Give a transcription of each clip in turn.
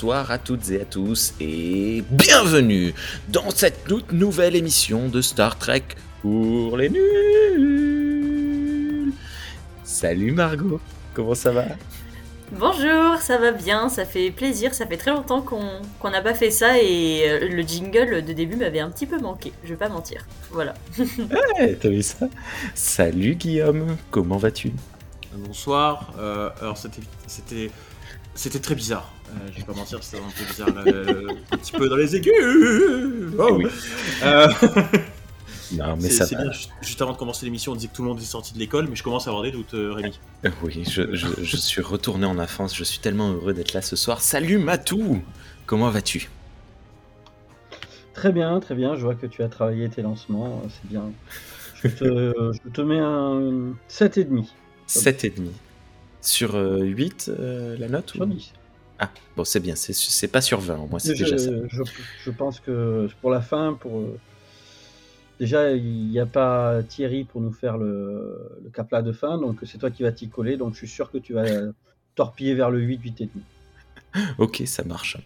bonsoir à toutes et à tous et bienvenue dans cette toute nouvelle émission de Star Trek pour les nuls. Salut Margot, comment ça va? Bonjour, ça va bien, ça fait plaisir, ça fait très longtemps qu'on n'a pas fait ça et euh, le jingle de début m'avait un petit peu manqué, je vais pas mentir. Voilà. T'as vu ça? Salut Guillaume, comment vas-tu? Bonsoir. Euh, alors c'était c'était très bizarre. Euh, je vais pas mentir, c'était un peu bizarre, là, un petit peu dans les aigus. Oh. Oui. Euh, Non mais c'est ça bien. Juste- avant de commencer l'émission, on disait que tout le monde est sorti de l'école, mais je commence à avoir des doutes, euh, Rémi. Oui, je, je- je suis retourné en enfance, je suis tellement heureux d'être là ce soir. Salut Matou Comment vas-tu? Très bien, très bien. Je vois que tu as travaillé tes lancements, c'est bien. Je te, je te mets un 7,5 7 et demi. Sur 8 la note sur ou... 10. Ah, bon c'est bien, c'est- pas sur 20, au moins c'est Je, déjà ça. je, je pense que pour la fin, pour euh, déjà il n'y a pas Thierry pour nous faire le, le capla de fin, donc c'est toi qui vas t'y coller, donc je suis sûr que tu vas torpiller vers le 8, 8 et demi. Ok, ça marche.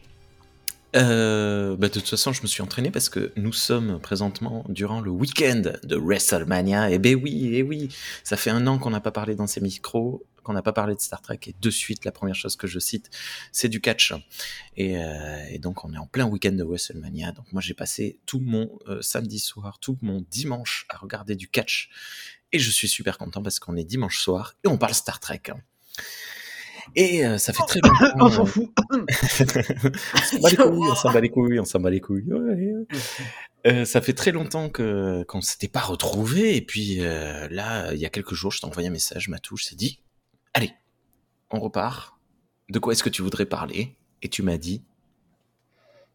Euh, bah, de toute façon, je me suis entraîné parce que nous sommes présentement durant le week-end de WrestleMania. Et ben oui, et oui, ça fait un an qu'on n'a pas parlé dans ces micros, qu'on n'a pas parlé de Star Trek. Et de suite, la première chose que je cite, c'est du catch. Et, euh, et donc, on est en plein week-end de WrestleMania. Donc, moi, j'ai passé tout mon euh, samedi soir, tout mon dimanche à regarder du catch. Et je suis super content parce qu'on est dimanche soir et on parle Star Trek. Et euh, ça fait très longtemps. On s'en fout. on s'en bat les couilles, on s'en bat les couilles, on s'en bat les couilles. ouais, ouais. Euh, ça fait très longtemps que qu'on s'était pas retrouvés et puis euh, là, il y a quelques jours, je t'ai envoyé un message, Matou, je t'ai dit, allez, on repart. De quoi est-ce que tu voudrais parler? Et tu m'as dit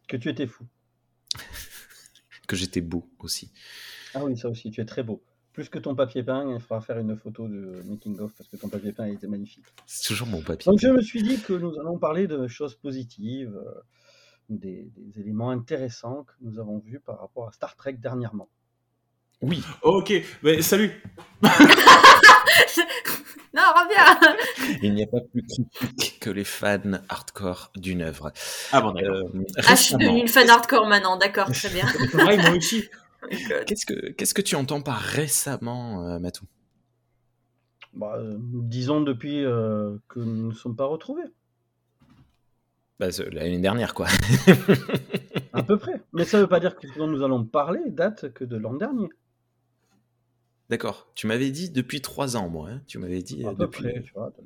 Que tu étais fou. que j'étais beau aussi. Ah oui, ça aussi, tu es très beau. Plus que ton papier peint, il faudra faire une photo de making of parce que ton papier peint était magnifique. C'est toujours mon papier. Donc je me suis dit que nous allons parler de choses positives, euh, des, des éléments intéressants que nous avons vus par rapport à Star Trek dernièrement. Oui, ok, mais salut. Non, reviens il n'y a pas plus critique que les fans hardcore d'une œuvre. Ah bon, d'accord. Euh, Ah, je suis récemment, devenue une fan hardcore maintenant, d'accord, très bien. Pareil, moi aussi. qu'est-ce que qu'est-ce que tu entends par récemment, euh, Matou? Bah, euh, disons depuis euh, que nous ne sommes pas retrouvés, bah, c'est L'année dernière, quoi. à peu près. Mais ça ne veut pas dire que ce dont nous allons parler date que de l'an dernier. D'accord. Tu m'avais dit depuis trois ans, moi. hein. Tu m'avais dit euh, depuis.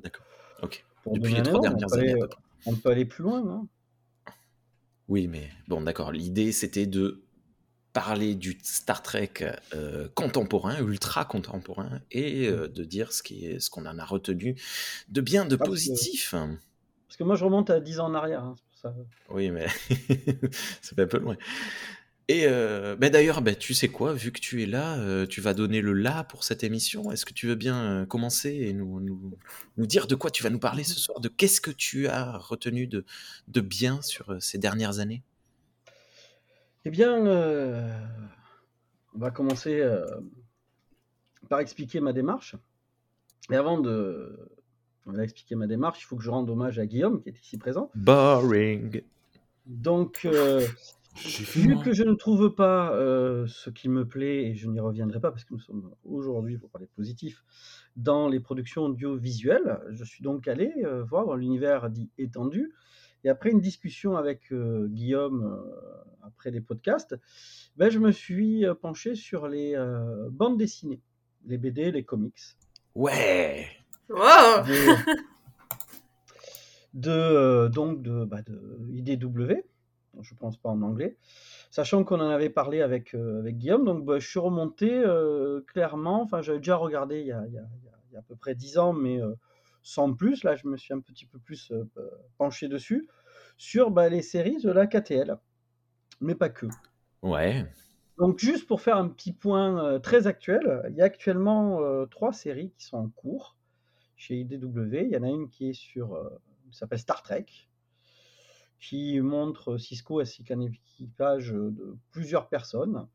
D'accord. Ok. Pour Depuis les trois dernières on peut années. aller- à peu près. On peut aller plus loin. hein. Oui, mais bon, d'accord. L'idée, c'était de parler du Star Trek euh, contemporain, ultra contemporain, et euh, de dire ce qui est, ce qu'on en a retenu de bien, de Parce que- positif. Parce que moi, je remonte à 10 ans en arrière. hein, c'est pour ça. Oui, mais c'est un peu loin. Et euh, ben d'ailleurs, ben, tu sais quoi, vu que tu es là, euh, tu vas donner le là pour cette émission. Est-ce que tu veux bien euh, commencer et nous, nous, nous dire de quoi tu vas nous parler ce soir? De qu'est-ce que tu as retenu de, de bien sur euh, ces dernières années? Eh bien, on va commencer par expliquer ma démarche. Et avant de on ma démarche, il faut que je rende hommage à Guillaume qui est ici présent. Boring. Donc, vu moi. que je ne trouve pas euh, ce qui me plaît, et je n'y reviendrai pas parce que nous sommes aujourd'hui, pour parler positif, dans les productions audiovisuelles, je suis donc allé euh, voir dans l'univers dit étendu. Et après une discussion avec euh, Guillaume, euh, après les podcasts, ben, je me suis euh, penché sur les euh, bandes dessinées, les BD, les comics. Ouais. Wow de, de, euh, donc de, bah, de IDW, je pense pas en anglais, sachant qu'on en avait parlé avec, euh, avec Guillaume, donc bah, je suis remonté euh, clairement, enfin j'avais déjà regardé il y a, il y a- il y a- il y a à peu près 10 ans, mais euh, sans plus, là je me suis un petit peu plus euh, penché dessus, sur bah, les séries de la KTL, mais pas que. Ouais. Donc juste pour faire un petit point très actuel, il y a actuellement trois séries qui sont en cours chez IDW. Il y en a une qui est sur, qui s'appelle Star Trek, qui montre Cisco ainsi qu'un équipage de plusieurs personnes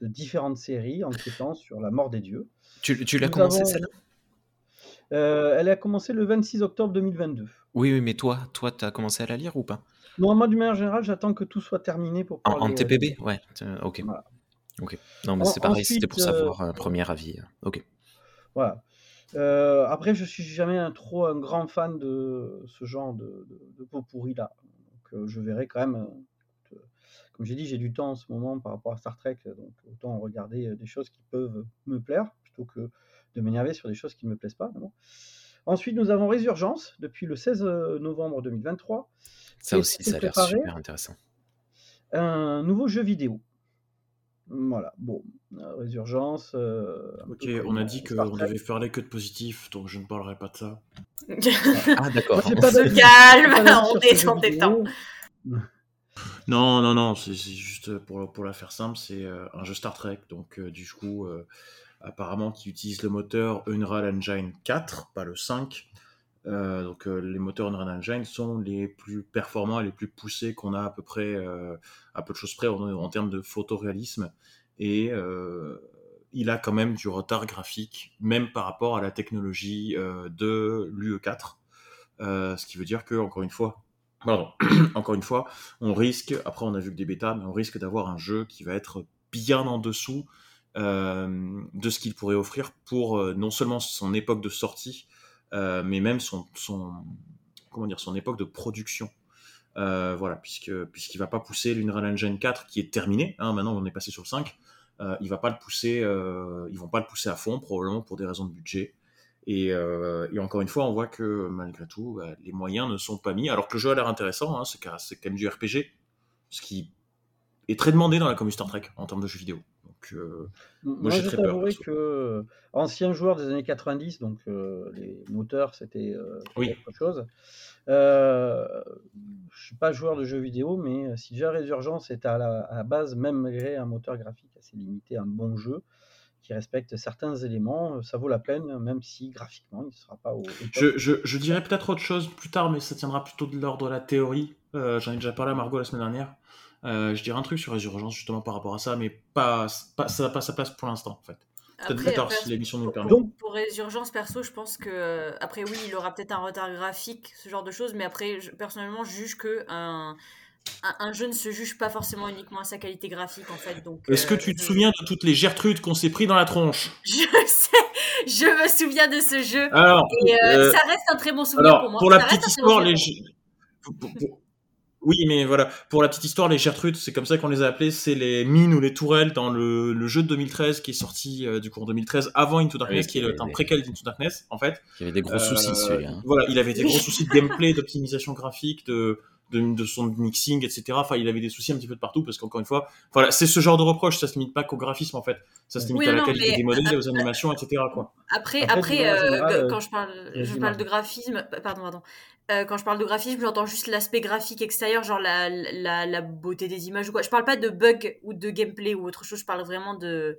de différentes séries enquêtant sur la mort des dieux. Tu, tu l'as commencé avons- celle-là? Euh, elle a commencé le 26 octobre 2022. Oui, oui, mais toi, toi, tu as commencé à la lire ou pas? Non, moi, d'une manière générale, j'attends que tout soit terminé pour En, pouvoir en TPB Ouais, euh, ok. Voilà. Ok. Non, mais En- c'est pareil, c'était pour euh, savoir un premier avis. Ok. Voilà. Euh, après, je suis jamais un, trop un grand fan de ce genre de, de, de pot pourri là. Donc, je verrai quand même. euh, euh, comme j'ai dit, j'ai du temps en ce moment par rapport à Star Trek, donc autant regarder euh, des choses qui peuvent me plaire plutôt que de m'énerver sur des choses qui ne me plaisent pas. bon. Ensuite, nous avons Résurgence depuis le 16 novembre 2023. Ça aussi, ça a l'air super intéressant. Un nouveau jeu vidéo. Voilà, bon, euh, Résurgence. euh, Ok, on a dit euh, qu'on devait parler que de positif, donc je ne parlerai pas de ça. Ah, d'accord. Pas Se d'avis- calme, on descend tes temps. Non, non, non, c'est c'est juste pour, pour la faire simple, c'est euh, un jeu Star Trek, donc euh, du coup, euh, apparemment qui utilise le moteur Unreal Engine 4, pas le 5. Euh, donc euh, les moteurs Unreal Engine sont les plus performants et les plus poussés qu'on a à peu près, euh, à peu de choses près en, termes de photoréalisme. Et il a quand même du retard graphique, même par rapport à la technologie de l'UE4. Euh, ce qui veut dire que, encore une fois, pardon, encore une fois, on risque, après on a vu que des bêtas, mais on risque d'avoir un jeu qui va être bien en dessous de ce qu'il pourrait offrir pour non seulement son époque de sortie, mais même son, son, comment dire, son époque de production. Euh, voilà, puisque puisqu'il va pas pousser l'Unreal Engine 4 qui est terminé, hein, maintenant on est passé sur le 5, euh, il va pas le pousser, euh, ils vont pas le pousser à fond probablement pour des raisons de budget. Et, euh, et encore une fois, on voit que malgré tout, les moyens ne sont pas mis. Alors que le jeu a l'air intéressant, hein, c'est quand même du RPG, ce qui est très demandé dans la communauté Star Trek en termes de jeux vidéo. Donc, euh, Moi, j'ai je très peur, que euh, ancien joueur des années 90, donc euh, les moteurs c'était euh, Oui. autre chose. Je suis pas joueur de jeux vidéo, mais si déjà Résurgence est à la, à la base, même malgré un moteur graphique assez limité, un bon jeu qui respecte certains éléments, ça vaut la peine, même si graphiquement il ne sera pas au. je, je, je dirais peut-être autre chose plus tard, mais ça tiendra plutôt de l'ordre de la théorie. J'en ai déjà parlé à Margot la semaine dernière. Euh, je dirais un truc sur Résurgence justement par rapport à ça, mais pas, pas, ça n'a pas sa place pour l'instant en fait. Peut-être plus tard si l'émission nous le pour, permet. Donc- pour Résurgence perso, je pense que euh, après oui, il aura peut-être un retard graphique, ce genre de choses, mais après je- personnellement, je juge que un, un, un jeu ne se juge pas forcément uniquement à sa qualité graphique en fait. Donc Est-ce que euh, tu te je- souviens de toutes les Gertrudes qu'on s'est pris dans la tronche? Je sais, je me souviens de ce jeu Alors, et euh, euh, ça reste un très bon souvenir Alors, pour moi. pour la petite histoire, les... Oui, mais voilà, pour la petite histoire, les Gertrudes, c'est comme ça qu'on les a appelés, c'est les mines ou les tourelles dans le, le jeu de 2013 qui est sorti euh, du coup en 2013 avant Into Darkness, Oui, qui est le- un préquel d'Into Darkness, en fait. Il y avait des gros Euh, soucis, celui-là. hein. Voilà, il avait des gros soucis de gameplay, d'optimisation graphique, de, de, de son mixing, etc. Enfin, il avait des soucis un petit peu de partout parce qu'encore une fois, voilà, c'est ce genre de reproche, ça se limite pas qu'au graphisme en fait, ça se limite Oui, à la qualité mais- des modèles, aux animations, etc. Quoi. Après, Après, euh, quand je parle, je parle de graphisme, pardon, pardon. Euh, quand je parle de graphisme, j'entends juste l'aspect graphique extérieur, genre la, la, la beauté des images ou quoi. Je parle pas de bug ou de gameplay ou autre chose. Je parle vraiment de,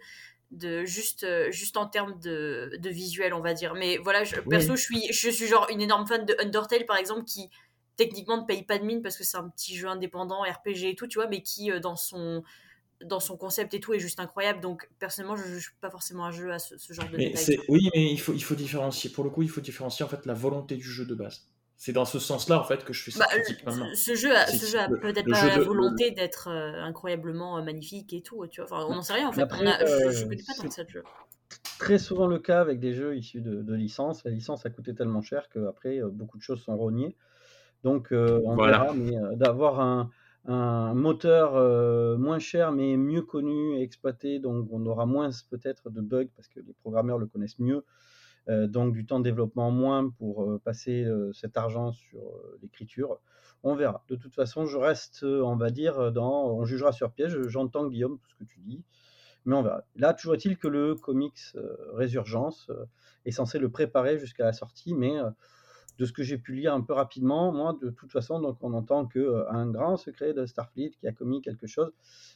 de juste, euh, juste en termes de, de visuel, on va dire. Mais voilà, je, perso, je suis, je suis genre une énorme fan de Undertale, par exemple, qui techniquement ne paye pas de mine parce que c'est un petit jeu indépendant, RPG et tout, tu vois, mais qui euh, dans son dans son concept et tout est juste incroyable. Donc personnellement, je juge pas forcément un jeu à ce, ce genre de Mais détails. oui, mais il faut, il faut différencier. Pour le coup, il faut différencier en fait la volonté du jeu de base. C'est dans ce sens-là en fait que je fais cette Bah, critique maintenant. ce, jeu a, ce jeu a peut-être pas la de- volonté d'être euh, incroyablement euh, magnifique et tout, tu vois. Enfin, on n'en sait rien en fait. Après, On a- je, je euh, connais pas tant que ça de jeu. très souvent le cas avec des jeux issus de, de licences. La licence a coûté tellement cher qu'après, beaucoup de choses sont rognées. Donc, euh, on Voilà. verra, mais euh, d'avoir un, un moteur euh, moins cher mais mieux connu et exploité, donc on aura moins peut-être de bugs parce que les programmeurs le connaissent mieux. Euh, donc du temps de développement moins pour euh, passer euh, cet argent sur l'écriture. On verra. De toute façon, je reste, on va dire, dans, on jugera sur piège. J'entends Guillaume tout ce que tu dis, mais on verra. Là, toujours est-il que le comics Résurgence est censé le préparer jusqu'à la sortie, mais de ce que j'ai pu lire un peu rapidement, moi, de toute façon, donc on entend que un grand secret de Starfleet qui a commis quelque chose,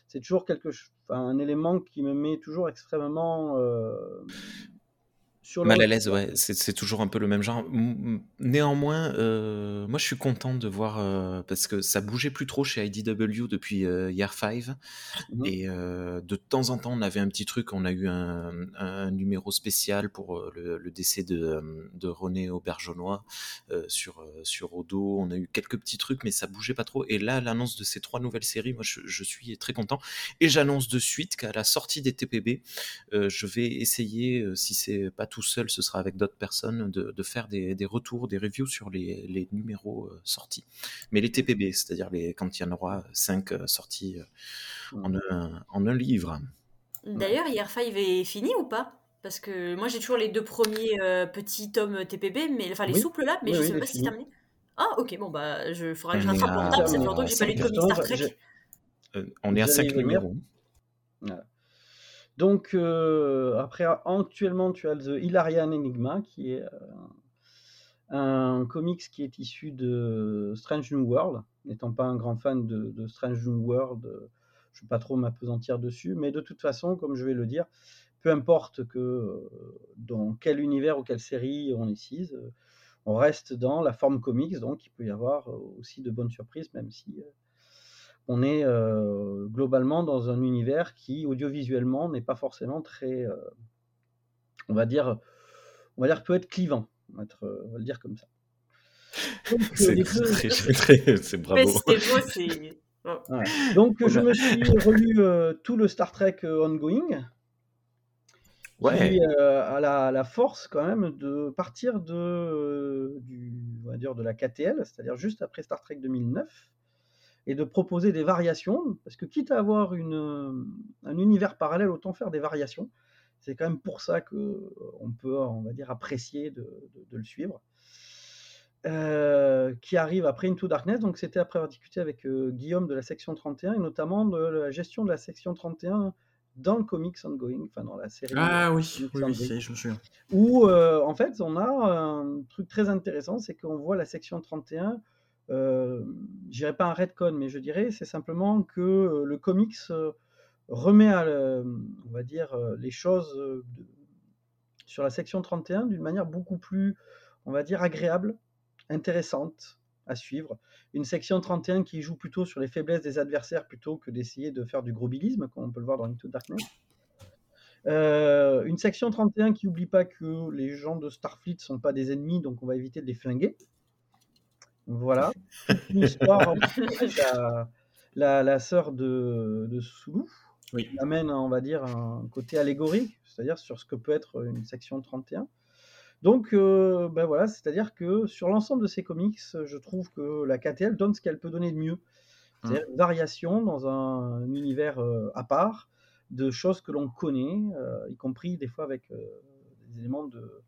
c'est toujours quelque, un élément qui me met toujours extrêmement sur Mal à l'aise, ouais, c'est toujours un peu le même genre. Néanmoins, euh, moi je suis content de voir, euh, parce que ça bougeait plus trop chez IDW depuis euh, Year 5, Mhm. et euh, de temps en temps on avait un petit truc, on a eu un, un numéro spécial pour le, le décès de, de René Aubergenois sur, sur Odo, on a eu quelques petits trucs, mais ça bougeait pas trop, et là l'annonce de ces trois nouvelles séries, moi je, je suis très content, et j'annonce de suite qu'à la sortie des TPB, je vais essayer, si c'est pas tout seul, ce sera avec d'autres personnes, de, de faire des, des retours, des reviews sur les, les numéros euh, sortis. Mais les TPB, c'est-à-dire les, quand il y en aura 5 sortis euh, en, un, en un livre. D'ailleurs, Year 5 est fini ou pas? Parce que moi j'ai toujours les deux premiers euh, petits tomes TPB, mais enfin les Oui. souples là, mais Oui, je oui, sais est pas si c'est terminé. Ah ok, bon bah je faudra que je On est rattrape mon ça fait longtemps que j'ai pas lu de comics cinq. Star Trek. Euh, on est à Vous 5 allez venir numéros. Voilà. Donc, euh, après, actuellement, tu as The Hilarian Enigma, qui est euh, un comics qui est issu de Strange New World. N'étant pas un grand fan de, Strange New World, je ne vais pas trop m'apesantir dessus, mais de toute façon, comme je vais le dire, peu importe que euh, dans quel univers ou quelle série on est on reste dans la forme comics, donc il peut y avoir aussi de bonnes surprises, même si on est euh, globalement dans un univers qui audiovisuellement n'est pas forcément très, euh, on va dire, on va dire peut être clivant, on va, être, euh, on va le dire comme ça. C'est deux- bravo. c'était beau, voilà. Donc On je me suis relu euh, tout le Star Trek euh, ongoing, Ouais. qui euh, a la, la force quand même de partir de, euh, du, on va dire de la KTL, c'est-à-dire juste après Star Trek 2009, et de proposer des variations, parce que quitte à avoir une, euh, un univers parallèle, autant faire des variations. C'est quand même pour ça que euh, on peut, on va dire, apprécier de, de- de le suivre. Euh, qui arrive après Into Darkness, donc c'était après avoir discuté avec euh, Guillaume de la section 31, et notamment de la gestion de la section 31 dans le comics ongoing, enfin dans la série. Ah oui, oui, oui, je me souviens. où euh, en fait on a un truc très intéressant, c'est qu'on voit la section 31, euh, je dirais pas un redcon, mais je dirais c'est simplement que euh, le comics euh, remet à, le- on va dire, euh, les choses euh, sur la section 31 d'une manière beaucoup plus, on va dire, agréable, intéressante à suivre. Une section 31 qui joue plutôt sur les faiblesses des adversaires plutôt que d'essayer de faire du gros bilisme, comme on peut le voir dans Into Darkness. Euh, une section 31 qui n'oublie pas que les gens de Starfleet sont pas des ennemis, donc on va éviter de les flinguer. Voilà. Une histoire en la, la, la sœur de, de Sulu Oui. amène, on va dire, un côté allégorique, c'est-à-dire sur ce que peut être une section 31. Donc, euh, ben voilà, c'est-à-dire que sur l'ensemble de ces comics, je trouve que la KTL donne ce qu'elle peut donner de mieux. C'est-à-dire une variation dans un, un univers euh, à part de choses que l'on connaît, euh, y compris des fois avec des éléments de,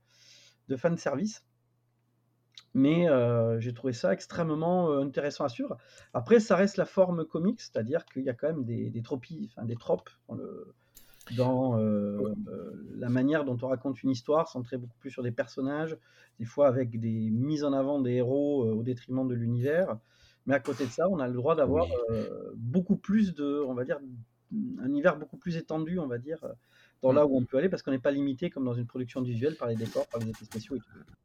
de fan service. Mais euh, j'ai trouvé ça extrêmement euh, intéressant à suivre. Après, ça reste la forme comique, c'est-à-dire qu'il y a quand même des, des, tropies, enfin, des tropes dans, le, dans euh, la manière dont on raconte une histoire, centrée beaucoup plus sur des personnages, des fois avec des mises en avant des héros au détriment de l'univers. Mais à côté de ça, on a le droit d'avoir beaucoup plus de, on va dire, un univers beaucoup plus étendu, on va dire, dans là où on peut aller, parce qu'on n'est pas limité comme dans une production visuelle par les décors, par les effets spéciaux et tout.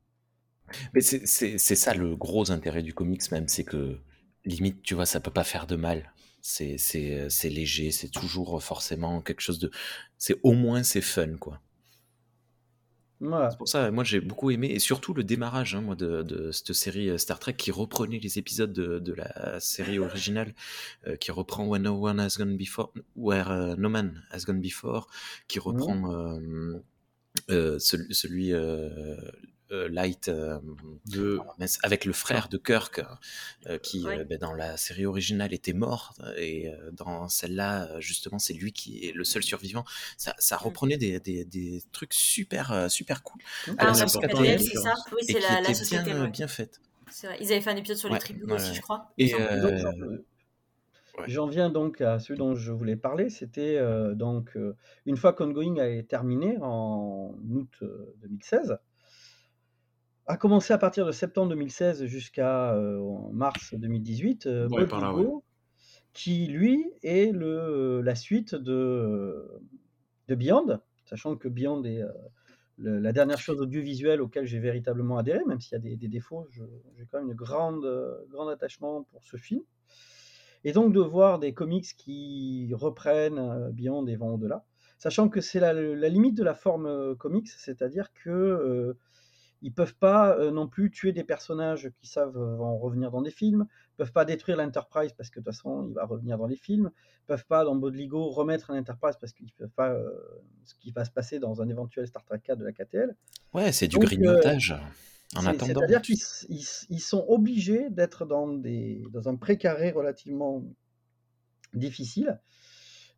Mais c'est ça le gros intérêt du comics même, c'est que limite, tu vois, ça peut pas faire de mal. C'est c'est léger, c'est toujours forcément quelque chose de, c'est au moins c'est fun quoi. C'est pour ça, moi j'ai beaucoup aimé et surtout le démarrage, hein, moi de, de cette série euh, Star Trek qui reprenait les épisodes de, de la série originale, euh, qui reprend When No One Has Gone Before, Where euh, No Man Has Gone Before, qui reprend euh, euh, celui, celui euh, euh, Light euh, De... mince, avec le frère de Kirk euh, qui Ouais. euh, ben, dans la série originale était mort et euh, dans celle-là euh, justement c'est lui qui est le seul survivant ça, ça reprenait des, des, des trucs super euh, super cool Ah, c'est ça Oui, c'est la, société. bien, ouais. bien faite vrai. Ils avaient fait un épisode sur les Ouais, tribus ouais, aussi, je crois. et euh, j'en- euh, viens donc à celui dont je voulais parler. C'était euh, donc euh, une fois qu'Ongoing a été terminé en août euh, 2016, a commencé à partir de septembre 2016 jusqu'à euh, mars 2018, euh, Ouais, là, qui lui est le, la suite de, de Beyond, sachant que Beyond est euh, la dernière chose audiovisuelle auquel j'ai véritablement adhéré, même s'il y a des, défauts, j'ai quand même un grande, grand attachement pour ce film. Et donc de voir des comics qui reprennent Beyond et vont au-delà, sachant que c'est la, limite de la forme comics, c'est-à-dire que ils peuvent pas euh, non plus tuer des personnages qui savent euh, vont revenir dans des films, peuvent pas détruire l'Enterprise parce que de toute façon il va revenir dans les films, peuvent pas dans Bodligo remettre l'Enterprise parce qu'ils peuvent pas euh, ce qui va se passer dans un éventuel Star Trek 4 de la KTL. Ouais, c'est du grignotage. en attendant. C'est-à-dire qu'ils ils, sont obligés d'être dans, des, dans un précaré relativement difficile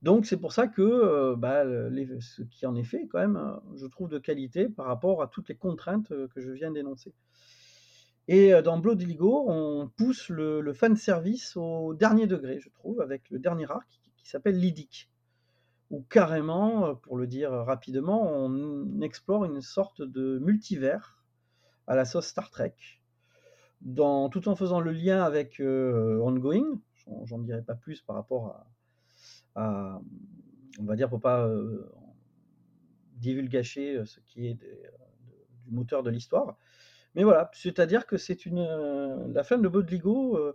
donc c'est pour ça que bah, ce qui en est fait, quand même, je trouve de qualité par rapport à toutes les contraintes que je viens d'énoncer. Et dans Blood Illigo, on pousse le, fan service au dernier degré, je trouve, avec le dernier arc qui, s'appelle Lydic, où carrément, pour le dire rapidement, on explore une sorte de multivers à la sauce Star Trek, tout en faisant le lien avec Ongoing. J'en dirai pas plus par rapport à, on va dire, pour pas euh, divulgacher euh, ce qui est euh, du moteur de l'histoire. Mais voilà, c'est-à-dire que c'est une la fin de Bodligo.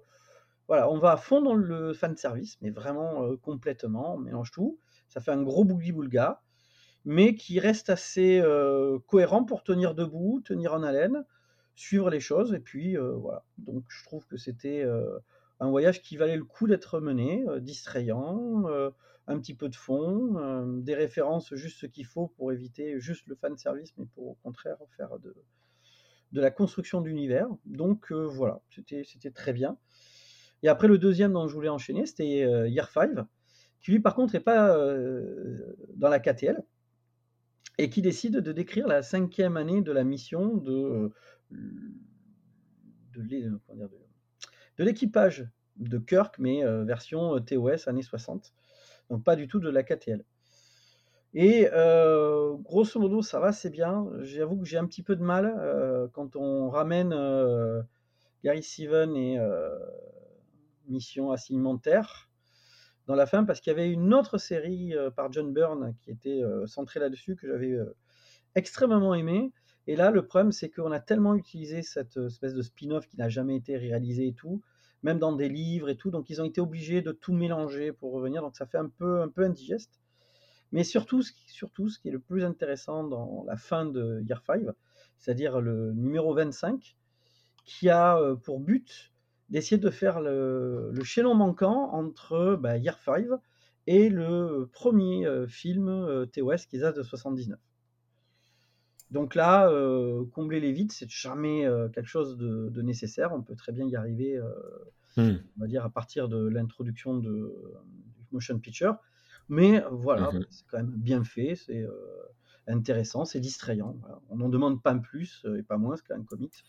voilà, on va à fond dans le fan service, mais vraiment complètement, on mélange tout. Ça fait un gros boogie boulga, mais qui reste assez cohérent pour tenir debout, tenir en haleine, suivre les choses. Et puis voilà. Donc je trouve que c'était un voyage qui valait le coup d'être mené, euh, distrayant, euh, un petit peu de fond, euh, des références juste ce qu'il faut pour éviter juste le fan service, mais pour au contraire faire de, de la construction d'univers. Donc voilà, c'était très bien. Et après le deuxième dont je voulais enchaîner, c'était Year 5, qui lui par contre n'est pas dans la KTL, et qui décide de décrire la cinquième année de la mission de, de, de de l'équipage de Kirk, mais euh, version euh, TOS années 60. Donc pas du tout de la KTL. Et euh, grosso modo, ça va, c'est bien. J'avoue que j'ai un petit peu de mal quand on ramène Gary Seven et Mission Assignementaire dans la fin, parce qu'il y avait une autre série par John Byrne qui était centrée là-dessus, que j'avais extrêmement aimé. Et là, le problème, c'est qu'on a tellement utilisé cette espèce de spin-off qui n'a jamais été réalisé et tout, même dans des livres et tout, donc ils ont été obligés de tout mélanger pour revenir, donc ça fait un peu, un peu indigeste. Mais surtout ce, qui, surtout, ce qui est le plus intéressant dans la fin de Year 5, c'est-à-dire le numéro 25, qui a euh, pour but d'essayer de faire le, le, chaînon manquant entre bah, Year 5 et le premier euh, film euh, TOS qui date de 79. Donc là, euh, combler les vides, c'est jamais euh, quelque chose de, nécessaire. On peut très bien y arriver, euh, hmm. on va dire, à partir de l'introduction de, du motion picture. Mais voilà, mhm. c'est quand même bien fait, c'est intéressant, c'est distrayant. On n'en demande pas plus et pas moins qu'un comics.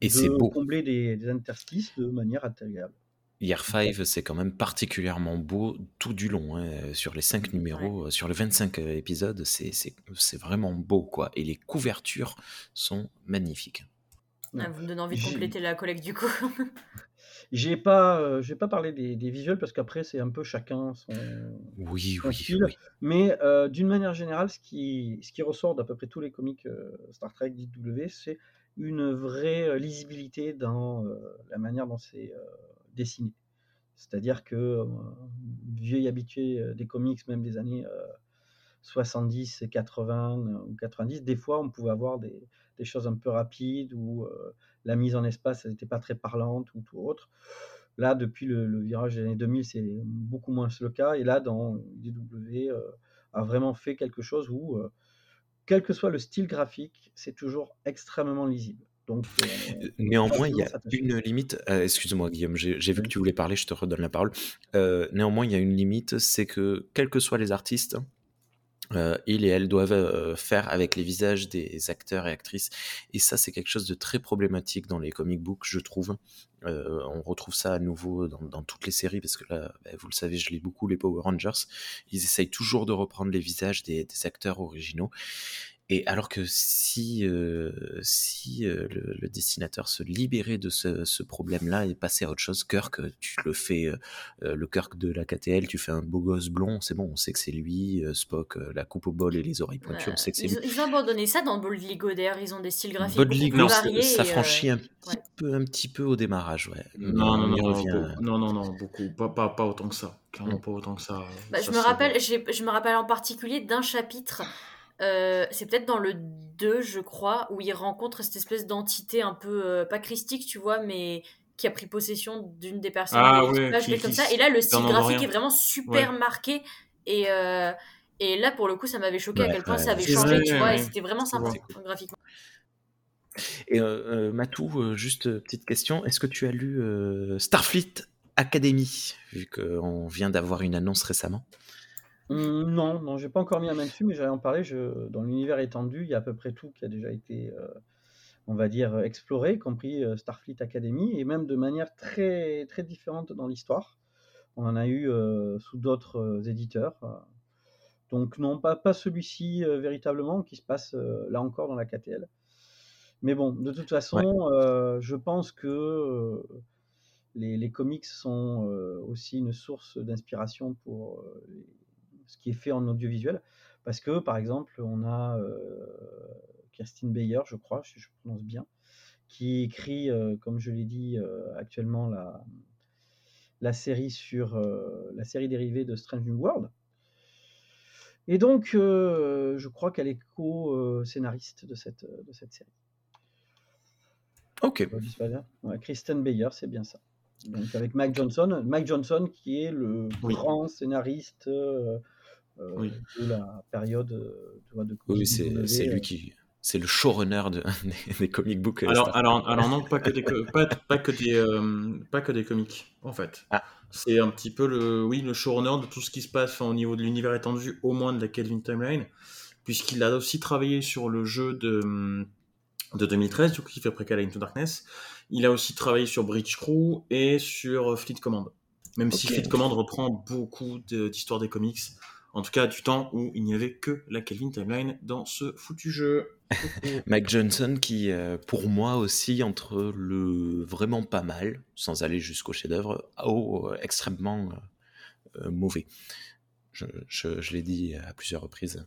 Et c'est beau. Combler des, des, interstices de manière agréable. Year 5, c'est quand même particulièrement beau tout du long. Hein. Sur les 5 numéros, sur les 25 euh, épisodes, c'est vraiment beau. quoi. Et les couvertures sont magnifiques. Ah, vous me donnez envie de compléter la collecte du coup. J'ai pas, euh, pas parlé des, visuels parce qu'après c'est un peu chacun son, oui, oui, oui, Mais euh, d'une manière générale, ce qui, ce qui ressort d'à peu près tous les comics Star Trek DW, c'est une vraie lisibilité dans la manière dont c'est dessiné. C'est-à-dire que euh, vieux habitué euh, des comics, même des années 70 et 80 ou 90, des fois on pouvait avoir des, choses un peu rapides euh, la mise en espace n'était pas très parlante ou tout autre. Là, depuis le, virage des années 2000, c'est beaucoup moins le cas. Et là, dans DW, a vraiment fait quelque chose où, quel que soit le style graphique, c'est toujours extrêmement lisible. Donc, euh, néanmoins, il y a une limite. Euh, excuse-moi, Guillaume, j'ai vu que tu voulais parler, je te redonne la parole. Euh, néanmoins, il y a une limite, c'est que quels que soient les artistes, ils et elles doivent faire avec les visages des acteurs et actrices. Et ça, c'est quelque chose de très problématique dans les comic books, je trouve. on retrouve ça à nouveau dans, toutes les séries, parce que là, bah, vous le savez, je lis beaucoup les Power Rangers. Ils essayent toujours de reprendre les visages des, des acteurs originaux. Et alors que si, euh, si euh, le, le dessinateur se libérait de ce, ce problème-là et passait à autre chose, Kirk, euh, tu le fais, euh, euh, le Kirk de la KTL, tu fais un beau gosse blond, c'est bon, on sait que c'est lui, euh, Spock, euh, la coupe au bol et les oreilles pointues, on sait que c'est lui. ils ont abandonné ça dans Bold Lego d'ailleurs, ils ont des styles graphiques beaucoup Lego, plus ça- variés. ça et, euh, franchit un petit, ouais. peu, un petit peu au démarrage, ouais. Non, non, on y non, revient. non, non, non, beaucoup. Pas, pas, pas autant que ça. Clairement pas autant que ça. Bah, Ça, je me rappelle, je me rappelle en particulier d'un chapitre. Euh, c'est peut-être dans le 2, je crois, où il rencontre cette espèce d'entité un peu, euh, pas christique, tu vois, mais qui a pris possession d'une des personnes Ah ouais, qui- comme qui ça. Et là, le style graphique rien. est vraiment super Ouais. marqué. Et, euh, et là, pour le coup, ça m'avait choqué à quel point ouais, ça avait changé, vrai, tu vois, ouais. et c'était vraiment sympa graphiquement. Et euh, euh, Matou, euh, juste petite question, est-ce que tu as lu euh, Starfleet Academy, vu qu'on vient d'avoir une annonce récemment? Hum, non, non, j'ai pas encore mis la main dessus, mais j'allais en parler. Je, dans l'univers étendu, il y a à peu près tout qui a déjà été, euh, on va dire, euh, exploré, y compris euh, Starfleet Academy, et même de manière très, très différente dans l'histoire. On en a eu euh, sous d'autres éditeurs. Donc non, pas, pas celui-ci véritablement, qui se passe là encore dans la KTL. Mais bon, de toute façon, je pense que les, les comics sont aussi une source d'inspiration pour les- ce qui est fait en audiovisuel. Parce que, par exemple, on a euh, Kirstine Bayer, je crois, si je prononce bien, qui écrit, euh, comme je l'ai dit euh, actuellement, la, la série sur la série dérivée de Strange New World. Et donc, euh, je crois qu'elle est co-scénariste de cette, de cette série. Ok. Ouais, Kristen Bayer, c'est bien ça. Donc avec Mike Johnson, Mike Johnson qui est le Oui. grand scénariste euh, Oui. de la période euh, vois, de Oui, c'est c'est euh, lui qui. C'est le showrunner de, des, des comic books. euh, Alors, Star- alors, alors non, pas que des, pas, pas que des, euh, pas que des comics, en fait. Ah. C'est un petit peu le, oui, le showrunner de tout ce qui se passe enfin, au niveau de l'univers étendu, au moins de la Kelvin Timeline, puisqu'il a aussi travaillé sur le jeu de, hum, de 2013, du coup, qui fait préquel à Into Darkness. Il a aussi travaillé sur Bridge Crew et sur Fleet Command. Même si. Fleet Command reprend beaucoup de- d'histoires des comics, en tout cas du temps où il n'y avait que la Kelvin Timeline dans ce foutu jeu. Mike Johnson qui, euh, pour moi aussi, entre le vraiment pas mal, sans aller jusqu'au chef-d'œuvre, au euh, extrêmement euh, mauvais. Je, je- je l'ai dit à plusieurs reprises.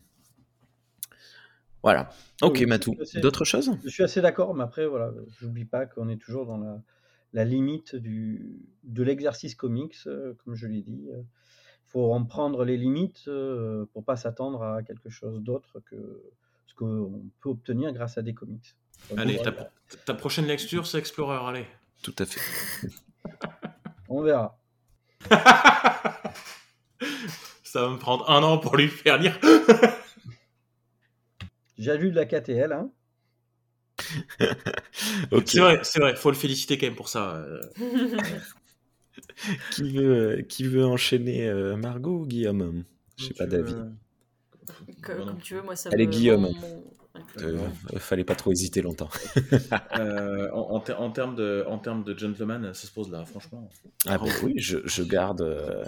Voilà. Ok, Oui, Matou. D'autres choses? Je suis assez d'accord, mais après, voilà, j'oublie pas qu'on est toujours dans la, la limite du, de l'exercice comics, comme je l'ai dit. Faut en prendre les limites euh, pour pas s'attendre à quelque chose d'autre que ce qu'on peut obtenir grâce à des comics. Donc, Allez, voilà, ta, ta prochaine lecture, c'est Explorer, allez. Tout à fait. on verra. Ça va me prendre un an pour lui faire lire. J'ai lu de la KTL, hein. Ok. C'est vrai, c'est vrai, faut le féliciter quand même pour ça. Euh. Qui veut, qui veut enchaîner euh, Margot ou Guillaume? Je sais pas, David. veux- Comme, Voilà. comme tu veux, moi ça Allez, me. Guillaume. ouais. Euh, fallait pas trop hésiter longtemps. Euh, en, en, ter- en termes de, en termes de gentleman, ça se pose là, franchement. Ah bah oui, je, je garde euh,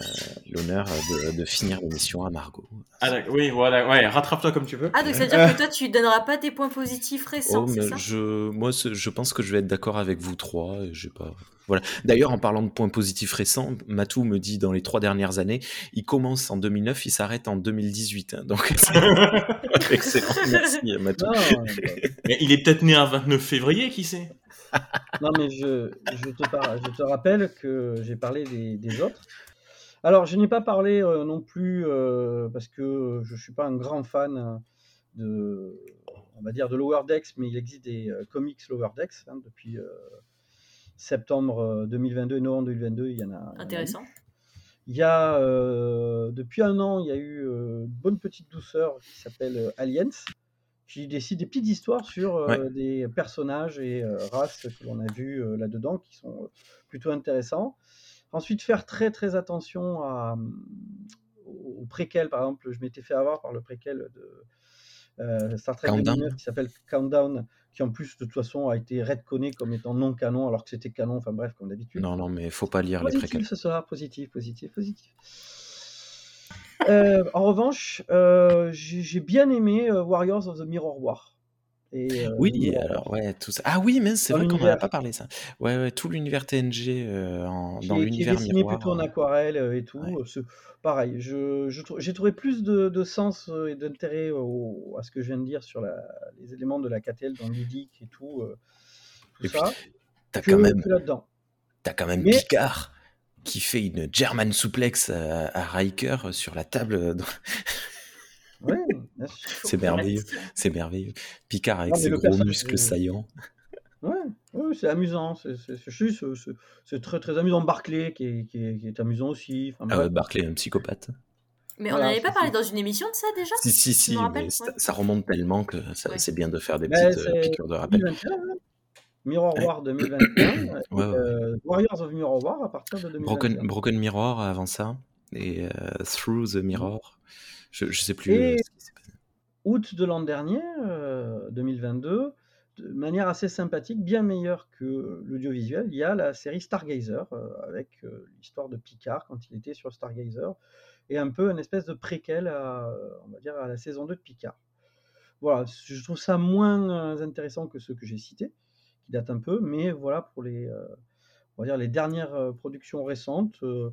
l'honneur de, de finir l'émission à Margot. Ah, oui, voilà, ouais, rattrape-toi comme tu peux. Ah, donc ça veut dire que toi tu donneras pas tes points positifs récents, Oh, c'est mais ça? je, moi, je pense que je vais être d'accord avec vous trois. et J'ai pas. Voilà. D'ailleurs, en parlant de points positifs récents, Matou me dit dans les trois dernières années, il commence en 2009, il s'arrête en 2018. hein. donc, c'est excellent. Merci, Matou. Non, Mais il est peut-être né un 29 février, qui sait? Non, mais je, je, te par- je te rappelle que j'ai parlé des, des autres. Alors, je n'ai pas parlé euh, non plus euh, parce que je ne suis pas un grand fan euh, de, on va dire, de Lower Decks, mais il existe des euh, comics Lower Decks hein, depuis euh, septembre euh, 2022 et novembre 2022. Il y en a. il y en a eu. Intéressant. Il y a euh, depuis un an, il y a eu euh, une bonne petite douceur qui s'appelle euh, Aliens, qui décide des petites histoires sur euh, Ouais. des personnages et euh, races que l'on a vu euh, là-dedans, qui sont euh, plutôt intéressants. Ensuite, faire très très attention à, hum, au préquel, par exemple, je m'étais fait avoir par le préquel de euh, Star Trek Countdown. 2009 qui s'appelle Countdown, qui en plus de toute façon a été redconné comme étant non canon alors que c'était canon, enfin bref, comme d'habitude. Non, non, mais faut pas lire les Positif, préquels. ce sera positif, positif, positif. Euh, en revanche, euh, j'ai j'ai bien aimé euh, Warriors of the Mirror War. Et, euh, Oui, alors ouais, tout ça. Ah oui, mais c'est vrai qu'on n'en a pas parlé ça. Ouais, ouais, tout l'univers TNG euh, en- qui dans l'univers dessiné plutôt miroir. en euh, aquarelle et tout. ouais. pareil, je, je j'ai trouvé plus de, de sens et d'intérêt à ce que je viens de dire sur la, les éléments de la KTL dans ludique et tout, tout Et ça, t'as quand même, t'as quand même Mais Picard qui fait une German suplex à, à Riker sur la table. dans- ouais, bien sûr. Faut C'est merveilleux, l'action. c'est merveilleux. Picard avec Non, ses gros muscles saillants. ouais, ouais, c'est amusant. C'est juste, très très amusant. Barclay qui est, qui est, qui est amusant aussi. Enfin, Ah ouais, Barclay, un psychopathe. Mais on voilà, n'avait pas parlé dans une émission de ça déjà Si, si, si, mais ça, Ouais. ça remonte tellement que Ouais. c'est bien de faire des Ben, petites euh, piqûres de rappel. 2021, hein. Mirror Ouais. War 2021, Ouais, et, ouais. euh, Warriors of Mirror War à partir de Broken, 2021. Broken Mirror avant ça, et euh, Through the Mirror. Je, je sais plus Et ce qui s'est passé. Août de l'an dernier, euh, 2022, de manière assez sympathique, bien meilleure que l'audiovisuel, il y a la série Stargazer, euh, avec euh, l'histoire de Picard quand il était sur Stargazer, et un peu une espèce de préquel à, euh, la saison 2 de Picard. Voilà, je trouve ça moins euh, intéressant que ceux que j'ai cités, qui datent un peu, mais voilà pour les, euh, les dernières euh, productions récentes, euh,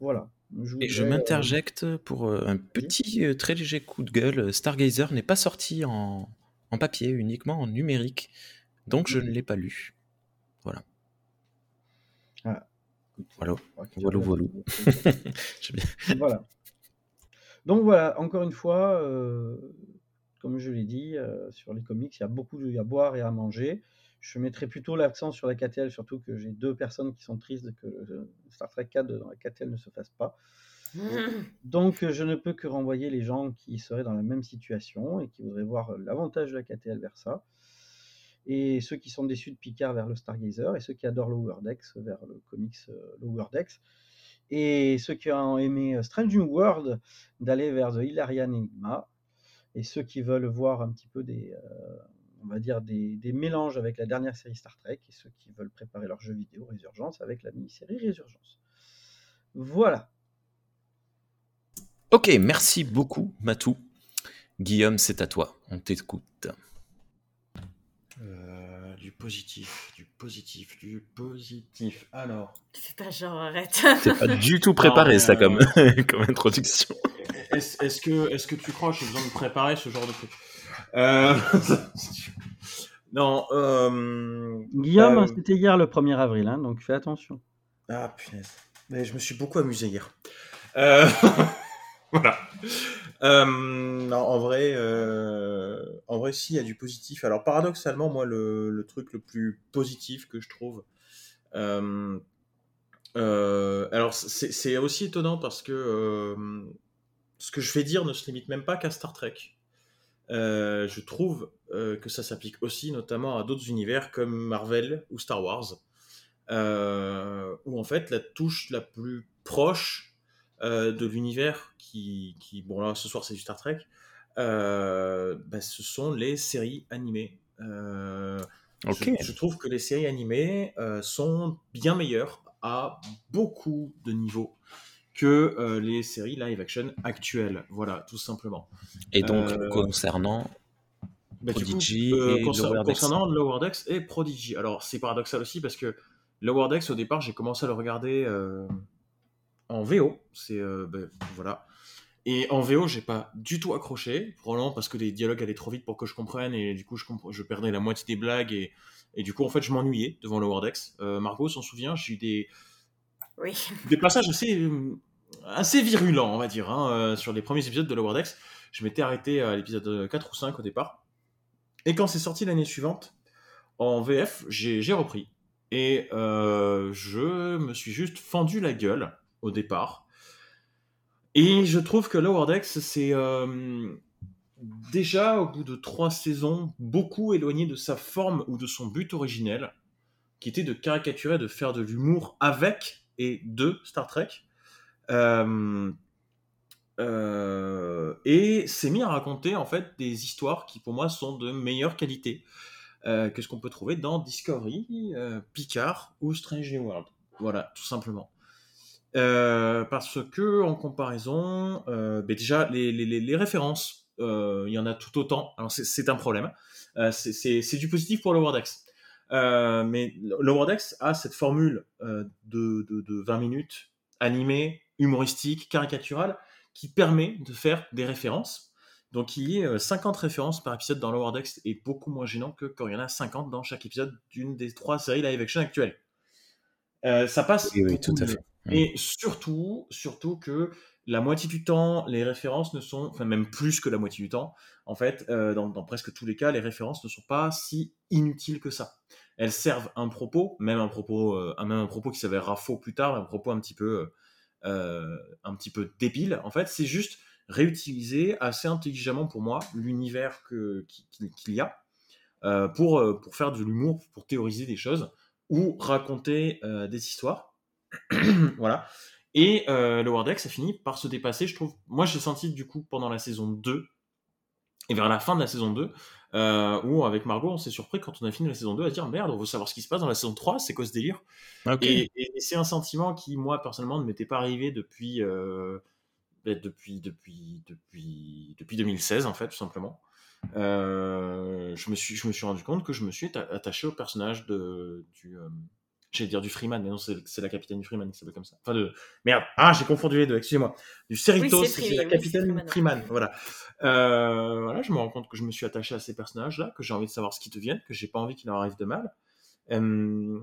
voilà. Je Et je euh, m'interjecte pour euh, un petit, euh, très léger coup de gueule. Stargazer n'est pas sorti en, en papier, uniquement en numérique, donc je ne l'ai pas lu. Voilà. Ah, Voilà. Voilà, voilà. Voilà. Donc voilà, encore une fois, euh, comme je l'ai dit, euh, sur les comics, il y a beaucoup de, à boire et à manger. Je mettrai plutôt l'accent sur la KTL, surtout que j'ai deux personnes qui sont tristes que euh, Star Trek 4 dans la KTL ne se fasse pas. Donc euh, je ne peux que renvoyer les gens qui seraient dans la même situation et qui voudraient voir l'avantage de la KTL vers ça. Et ceux qui sont déçus de Picard vers le Stargazer, et ceux qui adorent Lower Decks vers le comics euh, Lower Decks. Et ceux qui ont aimé euh, Strange New World, d'aller vers The Hilarian Enigma. Et ceux qui veulent voir un petit peu des, euh, on va dire des, des mélanges avec la dernière série Star Trek, et ceux qui veulent préparer leur jeu vidéo Résurgence avec la mini-série Résurgence. Voilà. Ok, merci beaucoup, Matou. Guillaume, c'est à toi. On t'écoute. Euh, du positif, du positif, du positif. Alors, Fais pas genre, arrête. C'est pas du tout préparé, Non, ça, euh, comme, comme introduction. est-ce que, est que tu crois que j'ai besoin de préparer ce genre de truc? Euh, Non. Euh... Guillaume, euh, c'était hier le 1er avril, hein, donc fais attention. Ah punaise. Mais je me suis beaucoup amusé hier. Euh, voilà. Euh, en vrai, euh, en vrai, si, il y a du positif. Alors, paradoxalement, moi, le, truc le plus positif que je trouve. euh, euh, alors, c'est aussi étonnant parce que ce que je vais dire ne se limite même pas qu'à Star Trek. Je trouve que ça s'applique aussi notamment à d'autres univers comme Marvel ou Star Wars où en fait la touche la plus proche de l'univers qui, qui, bon là ce soir c'est du Star Trek, euh, bah, ce sont les séries animées. Euh, je, je trouve que les séries animées euh, sont bien meilleures à beaucoup de niveaux que euh, les séries live action actuelles. Voilà, tout simplement. Et donc, Euh, concernant Bah, coup, Prodigy euh, et concer- Lower Decks. concernant Lower Decks et Prodigy. Alors, c'est paradoxal aussi parce que Lower Decks, au départ, j'ai commencé à le regarder euh, en VO. C'est euh, ben, voilà. Et en VO, j'ai pas du tout accroché, probablement parce que les dialogues allaient trop vite pour que je comprenne et du coup, je, perdais la moitié des blagues et, et du coup, en fait, je m'ennuyais devant Lower Decks. Euh, Margot s'en souvient, j'ai eu des, Oui. des passages assez, assez virulents, on va dire, hein, euh, sur les premiers épisodes de Lower Decks. Je m'étais arrêté à l'épisode 4 ou 5 au départ. Et quand c'est sorti l'année suivante, en VF, j'ai j'ai repris. Et euh, je me suis juste fendu la gueule au départ. Et je trouve que Lower Decks, c'est euh, déjà, au bout de trois saisons, beaucoup éloigné de sa forme ou de son but originel, qui était de caricaturer, de faire de l'humour avec et de Star Trek. Euh, euh, et s'est mis à raconter en fait des histoires qui pour moi sont de meilleure qualité que ce qu'on peut trouver dans Discovery, Picard ou Strange New World. Voilà, tout simplement. Parce que en comparaison, ben déjà les, les, les références, il y en a tout autant. Alors c'est un problème. c'est du positif pour le Wordex. mais le Wordex a cette formule de, de, de 20 minutes animée, humoristique, caricaturale, qui permet de faire des références. Donc il y ait 50 références par épisode dans Lower Decks est beaucoup moins gênant que quand il y en a 50 dans chaque épisode d'une des trois séries live action actuelles. Euh, ça passe. Oui, tout à fait. Et surtout, surtout que la moitié du temps, les références ne sont, enfin même plus que la moitié du temps, en fait, euh, dans, presque tous les cas, les références ne sont pas si inutiles que ça. Elles servent un propos, même un propos, euh, même un propos qui s'avérera faux plus tard, un propos un petit peu euh, un petit peu débile. En fait, c'est juste réutiliser assez intelligemment pour moi l'univers qu'il y a pour, pour faire de l'humour, pour théoriser des choses ou raconter des histoires. voilà. Et le Wordex a fini par se dépasser, je trouve. Moi, j'ai senti du coup pendant la saison 2 et vers la fin de la saison 2, euh, où avec Margot, on s'est surpris quand on a fini la saison 2 à dire merde, on veut savoir ce qui se passe dans la saison 3, c'est quoi ce délire? Et, c'est un sentiment qui, moi, personnellement, ne m'était pas arrivé depuis, euh, ben, depuis, depuis, depuis, depuis 2016, en fait, tout simplement. Euh, je, me suis, je me suis rendu compte que je me suis attaché au personnage de, du, J'allais dire du Freeman, mais non, c'est la capitaine du Freeman qui s'appelle comme ça. Enfin, de... Merde, ah, j'ai confondu les deux, excusez-moi. Du Cerritos, c'est la capitaine Freeman. Voilà. Euh, voilà, je me rends compte que je me suis attaché à ces personnages-là, que j'ai envie de savoir ce qu'ils deviennent, que j'ai pas envie qu'il leur arrive de mal. Euh,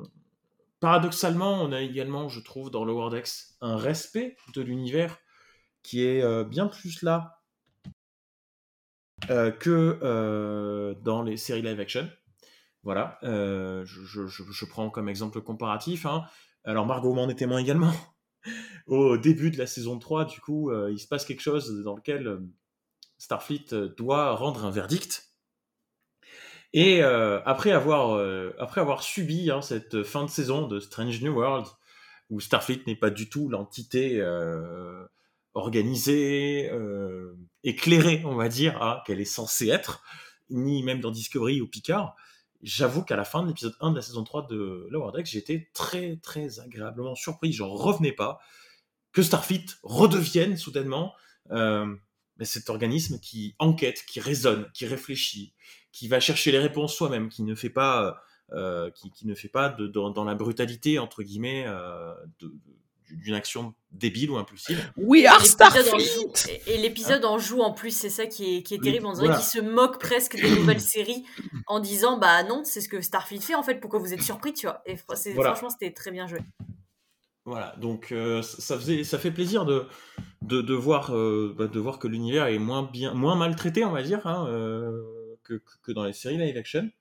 paradoxalement, on a également, je trouve, dans le Wordex, un respect de l'univers qui est euh, bien plus là que dans les séries live action. Voilà, euh, je, prends comme exemple comparatif. Hein. Alors Margot m'en est témoin également. Au début de la saison 3, du coup, euh, il se passe quelque chose dans lequel euh, Starfleet doit rendre un verdict. Et après, avoir, subi hein, cette fin de saison de Strange New World, où Starfleet n'est pas du tout l'entité organisée, éclairée, on va dire, qu'elle est censée être, ni même dans Discovery ou Picard, j'avoue qu'à la fin de l'épisode 1 de la saison 3 de Lower Decks, j'étais très très agréablement surpris, j'en revenais pas, que Starfleet redevienne soudainement euh, cet organisme qui enquête, qui raisonne, qui réfléchit, qui va chercher les réponses soi-même, qui ne fait pas, euh, qui, ne fait pas dans, la brutalité entre guillemets euh, de, d'une action débile ou impulsive. Oui, Starfleet Et, l'épisode en joue en plus, c'est ça qui est, qui est terrible. On dirait qu'il se moque presque des nouvelles séries en disant Bah non, c'est ce que Starfleet fait en fait, pourquoi vous êtes surpris, tu vois. Et franchement, c'était très bien joué. Voilà, donc euh, ça, faisait, ça fait plaisir de, de, de voir, euh, bah, de voir que l'univers est moins, bien, moins maltraité, on va dire, hein, euh, que, que, dans les séries live action.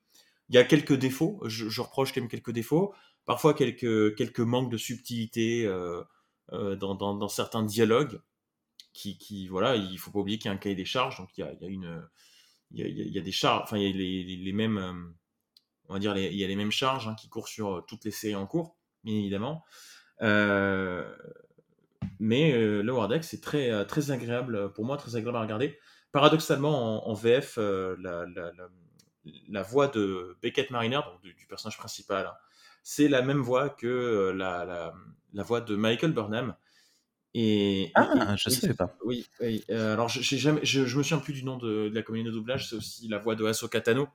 Il y a quelques défauts, je, je reproche quand même quelques défauts parfois quelques, quelques manques de subtilité euh, euh, dans, certains dialogues. Qui, qui, voilà, il faut pas oublier qu'il y a un cahier des charges, donc il y a, il y a une, il y a, des charges, enfin il y a les, les, mêmes, euh, on va dire, il y a les mêmes charges hein, qui courent sur toutes les séries en cours, bien évidemment. mais le Wardex c'est très, très agréable pour moi, très agréable à regarder. Paradoxalement, en, VF, la, la, la, voix de Beckett Mariner, donc du, personnage principal, hein, c'est la même voix que la, la, voix de Michael Burnham. Et, ah, je ne savais pas. Oui, euh, alors jamais, je, je, me souviens plus du nom de, la communauté de doublage, c'est aussi la voix de Ahsoka Tano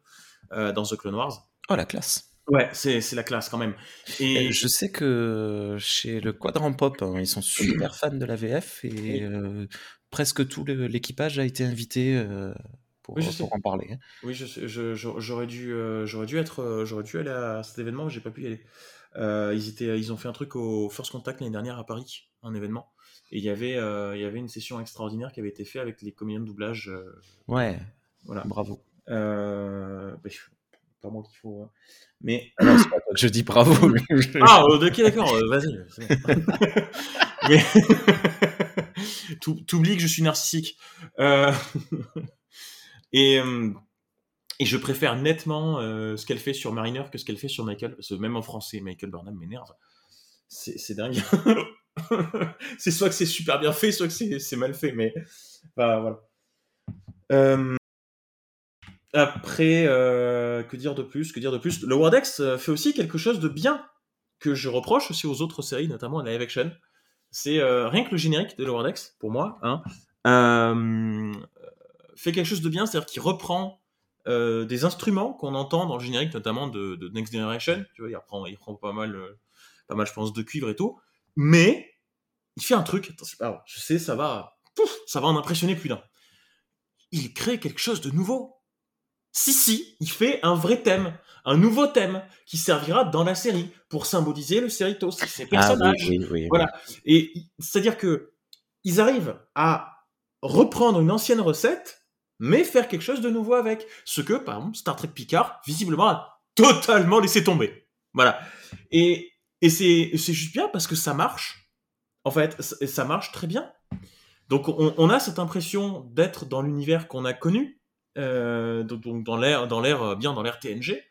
euh, dans The Clone Wars. Oh, la classe. Ouais, c'est la classe quand même. Et je sais que chez le Quadrant Pop, hein, ils sont super fans de la VF et presque tout l'équipage a été invité pour, en parler. Hein. Oui, j'aurais dû, euh, j'aurais dû être, euh, j'aurais dû aller à cet événement, mais j'ai pas pu y aller. Euh, ils étaient, ils ont fait un truc au First Contact l'année dernière à Paris, un événement, et il y avait, il y avait une session extraordinaire qui avait été faite avec les comédiens de doublage. ouais. Voilà. Bravo. Bah, pas moi qu'il faut. Hein. Mais ah pas que je dis bravo. ah, ok, d'accord. Vas-y. Mais t'oublies que je suis narcissique. Euh, et je préfère nettement euh, ce qu'elle fait sur Mariner que ce qu'elle fait sur Michael, parce que même en français, Michael Burnham m'énerve. C'est dingue. c'est soit que c'est super bien fait, soit que c'est mal fait, mais voilà. Euh, après, que dire de plus Que dire de plus? Le Wordex fait aussi quelque chose de bien que je reproche aussi aux autres séries, notamment à live action. c'est euh, rien que le générique de Lower Decks, pour moi, hein, euh, fait quelque chose de bien, c'est-à-dire qu'il reprend euh, des instruments qu'on entend dans le générique, notamment de, de Next Generation. Tu vois, il reprend, il reprend pas mal, euh, pas mal, je pense, de cuivre et tout. Mais il fait un truc. Je sais, ça va, pouf, ça va en impressionner plus d'un. Il crée quelque chose de nouveau. Si, si, il fait un vrai thème, un nouveau thème qui servira dans la série pour symboliser le Cerritos, ses Ah oui, personnages. oui, oui, oui. Voilà. Et c'est-à-dire que ils arrivent à reprendre une ancienne recette, mais faire quelque chose de nouveau avec. Ce que, par exemple, Star Trek Picard, visiblement, a totalement laissé tomber. Voilà. Et, et c'est juste bien parce que ça marche. En fait, ça marche très bien. Donc, on, a cette impression d'être dans l'univers qu'on a connu, euh, donc dans l'air, dans l'air, euh, bien dans l'air TNG,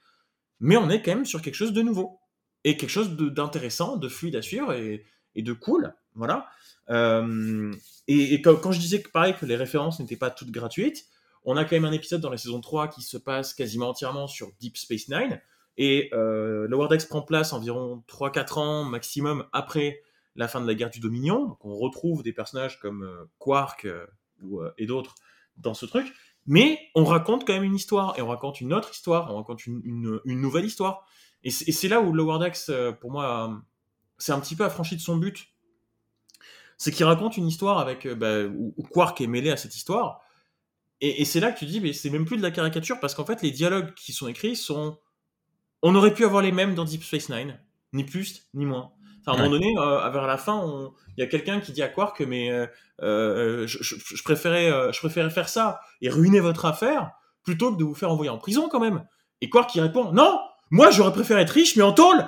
mais on est quand même sur quelque chose de nouveau et quelque chose d'intéressant, de fluide à suivre et, et de cool, voilà. Euh, et, et quand, quand je disais que pareil que les références n'étaient pas toutes gratuites, on a quand même un épisode dans la saison 3 qui se passe quasiment entièrement sur Deep Space Nine et euh, Lower Decks prend place environ 3-4 ans maximum après la fin de la guerre du Dominion. Donc on retrouve des personnages comme euh, Quark euh, euh, et d'autres dans ce truc, mais on raconte quand même une histoire et on raconte une autre histoire, on raconte une, une- nouvelle histoire. Et c'est là où Lower Decks, pour moi, c'est un petit peu affranchi de son but. C'est qu'il raconte une histoire avec bah, où Quark est mêlé à cette histoire. Et, et c'est là que tu dis, mais c'est même plus de la caricature parce qu'en fait, les dialogues qui sont écrits sont. On aurait pu avoir les mêmes dans Deep Space Nine, ni plus ni moins. Enfin, à un moment donné, euh, vers la fin, on- il y a quelqu'un qui dit à Quark, mais euh, euh, je, je- je préférais, je préférais faire ça et ruiner votre affaire plutôt que de vous faire envoyer en prison quand même. Et Quark qui répond, non, moi j'aurais préféré être riche mais en tôle.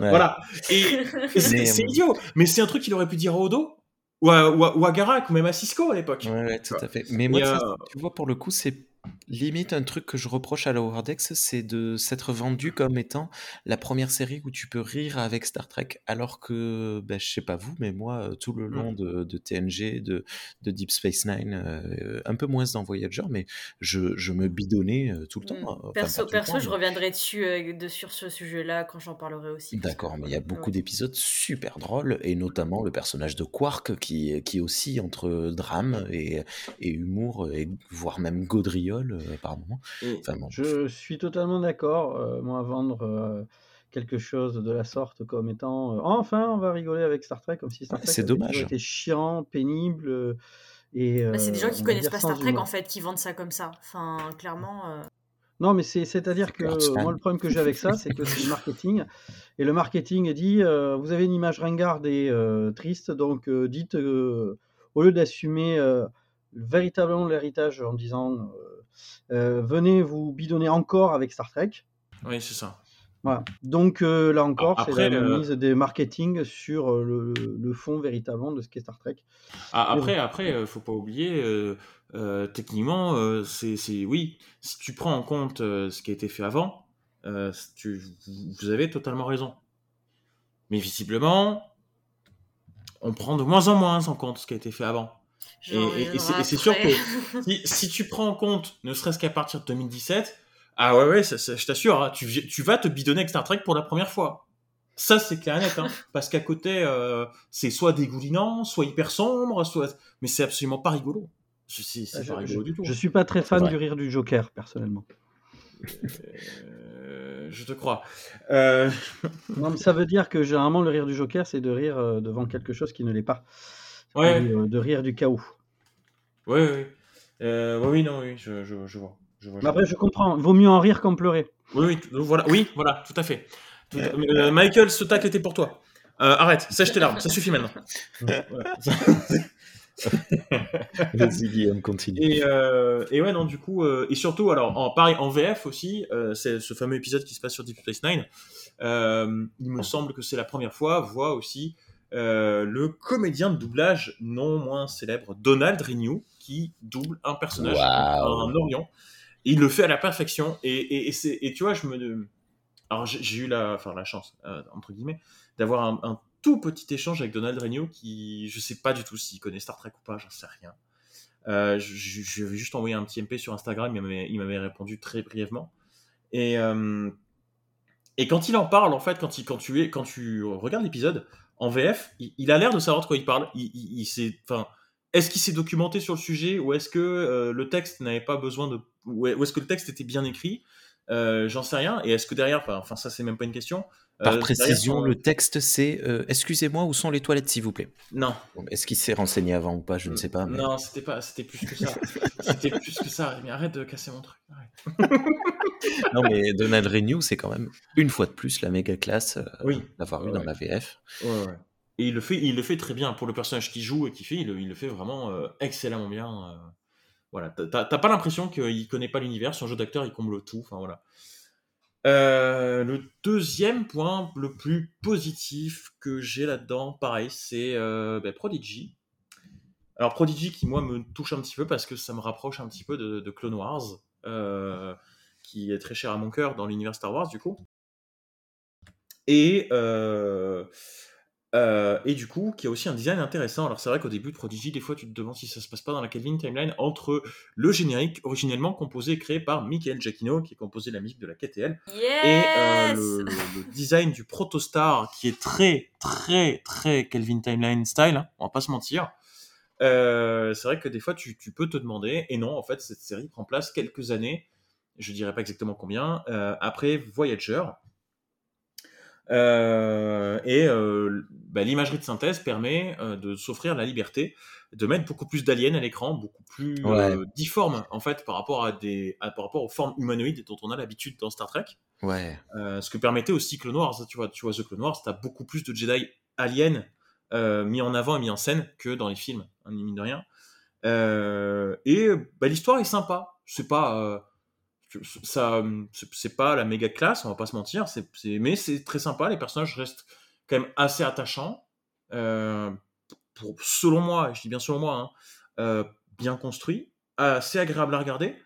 Ouais. Voilà. Et, et c'est idiot. Mais c'est un truc qu'il aurait pu dire à Odo, ou à, ou à- ou à Garak, ou même à Cisco à l'époque. Ouais, ouais, tout à fait. Mais moi, ça, tu vois, pour le coup, c'est limite un truc que je reproche à Lower Decks, c'est de s'être vendu comme étant la première série où tu peux rire avec Star Trek, alors que, ben, je sais pas vous, mais moi, euh, tout le long de, de TNG, de, de Deep Space Nine, euh, un peu moins dans Voyager, mais je, je me bidonnais euh, tout le temps. Mm. Enfin, pas perso, perso temps, je mais- reviendrai dessus euh, de, sur ce sujet-là quand j'en parlerai aussi. D'accord, mais il y a beaucoup ouais. d'épisodes super drôles, et notamment le personnage de Quark qui, qui oscille entre drame et, et humour, et voire même gaudriole euh, par moment. Enfin, bon. Je suis totalement d'accord. euh, moi, vendre euh, quelque chose de la sorte comme étant euh, enfin, on va rigoler avec Star Trek, comme si Star Ouais, Trek dommage. été chiant, pénible. euh, et, Bah, c'est des gens qui va connaissent pas Star Trek en fait, qui vendent ça comme ça. Enfin, clairement. euh, Non, mais c'est- c'est-à-dire que moi, le problème que j'ai avec ça, c'est que c'est du marketing. Et le marketing dit euh, vous avez une image ringarde et euh, triste, donc euh, dites, euh, au lieu d'assumer euh, véritablement l'héritage en disant venez vous bidonner encore avec Star Trek. Oui, c'est ça. Voilà. Donc euh, là encore, Ah, c'est la euh, mise des marketing sur euh, le, le fond véritablement de ce qu'est Star Trek. Ah, après, après, euh, faut pas oublier, euh, euh, techniquement, euh, c'est, oui, si tu prends en compte euh, ce qui a été fait avant, euh, tu, vous avez totalement raison. Mais visiblement, on prend de moins en moins en compte ce qui a été fait avant. Et, j'en et- et c'est, sûr que si, si tu prends en compte, ne serait-ce qu'à partir de 2017, ah ouais, ouais, ça- ça- je t'assure, hein, tu, vas te bidonner avec Star Trek pour la première fois. Ça, c'est clair et net, hein, parce qu'à côté, euh, c'est soit dégoulinant, soit hyper sombre, soit... mais c'est absolument pas rigolo. C'est, Ah, Je, pas rigolo je- du tout. je suis pas très fan du rire du Joker, personnellement. Euh, je te crois. Euh, Non, mais ça veut dire que généralement, le rire du Joker, c'est de rire devant quelque chose qui ne l'est pas. Ouais, euh, de rire du chaos. ouais, ouais. Euh, oui, non, oui, je, je, je vois. Je vois, je Mais après, vois. je comprends. Vaut mieux en rire qu'en pleurer. Oui, oui, voilà, oui, voilà, tout à fait. Tout- euh, Michael, ce tacle était pour toi. Euh, arrête, sèche tes larmes, ça suffit maintenant. Vas-y, Guillaume, continue. Et, euh, et ouais, non, du coup, euh, et surtout, alors, en, pareil, en VF aussi, euh, c'est ce fameux épisode qui se passe sur Deep Space Nine. euh, il me semble que c'est la première fois, voit aussi euh, le comédien de doublage non moins célèbre, Donald Renew, qui double un personnage, Waouh. un Orient. Et il le fait à la perfection. Et, et, et, c'est- et tu vois, je me. Alors, j'ai eu la, enfin, la chance, euh, entre guillemets, d'avoir un, un tout petit échange avec Donald Renew qui, je sais pas du tout s'il connaît Star Trek ou pas, j'en sais rien. Euh, je, avais juste envoyé un petit MP sur Instagram, il m'avait, il m'avait répondu très brièvement. Et, euh, et quand il en parle, en fait, quand, il, quand, tu, es, quand tu regardes l'épisode, en VF, il, a l'air de savoir de quoi il parle. Il, il, enfin, est-ce qu'il s'est documenté sur le sujet ou est-ce que euh, le texte n'avait pas besoin de, ou est-ce que le texte était bien écrit? Euh, J'en sais rien. Et est-ce que derrière, enfin, ça c'est même pas une question. Par précision, le texte c'est Excusez-moi, où sont les toilettes s'il vous plaît? Non. Est-ce qu'il s'est renseigné avant ou pas? Je ne sais pas. Non, c'était pas, c'était plus que ça. c'était plus que ça. Mais arrête de casser mon truc. non, mais Donald Renew, c'est quand même une fois de plus la méga classe oui. d'avoir eu dans la VF. Ouais, ouais. Et il le fait, il le fait très bien pour le personnage qui joue et qui fait, il, il le fait vraiment excellemment bien. voilà, t'as pas l'impression qu'il connaît pas l'univers. Son jeu d'acteur, il comble tout. Enfin voilà. Euh, le deuxième point le plus positif que j'ai là-dedans, pareil, c'est euh, ben, Prodigy. Alors Prodigy qui moi me touche un petit peu parce que ça me rapproche un petit peu de, Clone Wars, euh, qui est très cher à mon cœur dans l'univers Star Wars du coup. Et euh, et du coup, qui a aussi un design intéressant. Alors c'est vrai qu'au début de Prodigy, des fois tu te demandes si ça se passe pas dans la Kelvin Timeline entre le générique originellement composé et créé par Michael Giacchino, qui a composé la musique de la KTL, et euh, le, design du Protostar, qui est très très très Kelvin Timeline style, hein, on va pas se mentir. Euh, c'est vrai que des fois tu, tu, peux te demander, et non, en fait cette série prend place quelques années, je dirais pas exactement combien, après Voyager, euh, et euh, bah, l'imagerie de synthèse permet euh, de s'offrir la liberté de mettre beaucoup plus d'aliens à l'écran, beaucoup plus difformes en fait par rapport à des par rapport aux formes humanoïdes dont on a l'habitude dans Star Trek. Ouais. ce que permettait aussi Clone Wars, tu vois, tu vois The Clone Wars, t'as beaucoup plus de Jedi aliens mis en avant et mis en scène que dans les films, hein, mine de rien. et bah, l'histoire est sympa. C'est pas ça c'est pas la méga classe on va pas se mentir c'est mais c'est très sympa les personnages restent quand même assez attachants euh, pour, selon moi je dis bien selon moi hein, euh, bien construits assez agréable à regarder.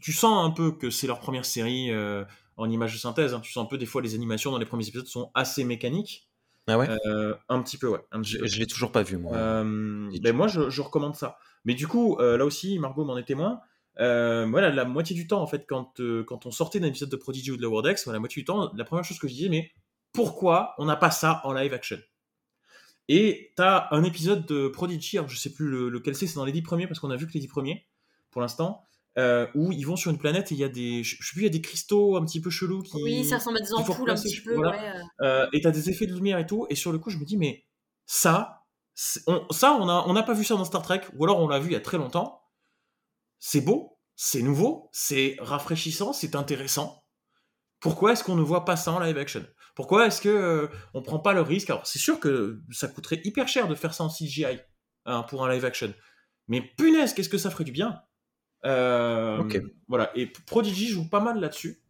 Tu sens un peu que c'est leur première série euh, en image de synthèse hein. tu sens un peu des fois les animations dans les premiers épisodes sont assez mécaniques. Ah ouais? Un petit peu ouais je, l'ai toujours pas vu moi. Ben moi je, je, recommande ça. Mais du coup là aussi Margot m'en est témoin euh, voilà, la moitié du temps, en fait, quand, euh, quand on sortait d'un épisode de Prodigy ou de Lower Decks, la moitié du temps, la première chose que je disais, mais pourquoi on n'a pas ça en live action? Et t'as un épisode de Prodigy, alors je sais plus lequel c'est, c'est dans les dix premiers, parce qu'on a vu que les dix premiers, pour l'instant, euh, où ils vont sur une planète et il y a des, je sais plus, il y a des cristaux un petit peu chelous qui. Oui, ça ressemble à des ampoules un petit peu. et t'as des effets de lumière et tout, et sur le coup, je me dis, mais ça, on, ça, on n'a on a pas vu ça dans Star Trek, ou alors on l'a vu il y a très longtemps c'est beau, c'est nouveau, c'est rafraîchissant, c'est intéressant. Pourquoi est-ce qu'on ne voit pas ça en live action? Pourquoi est-ce que euh, on prend pas le risque? Alors c'est sûr que ça coûterait hyper cher de faire ça en CGI hein, pour un live action, mais punaise, qu'est-ce que ça ferait du bien? Euh, Voilà. Et Prodigy joue pas mal là-dessus.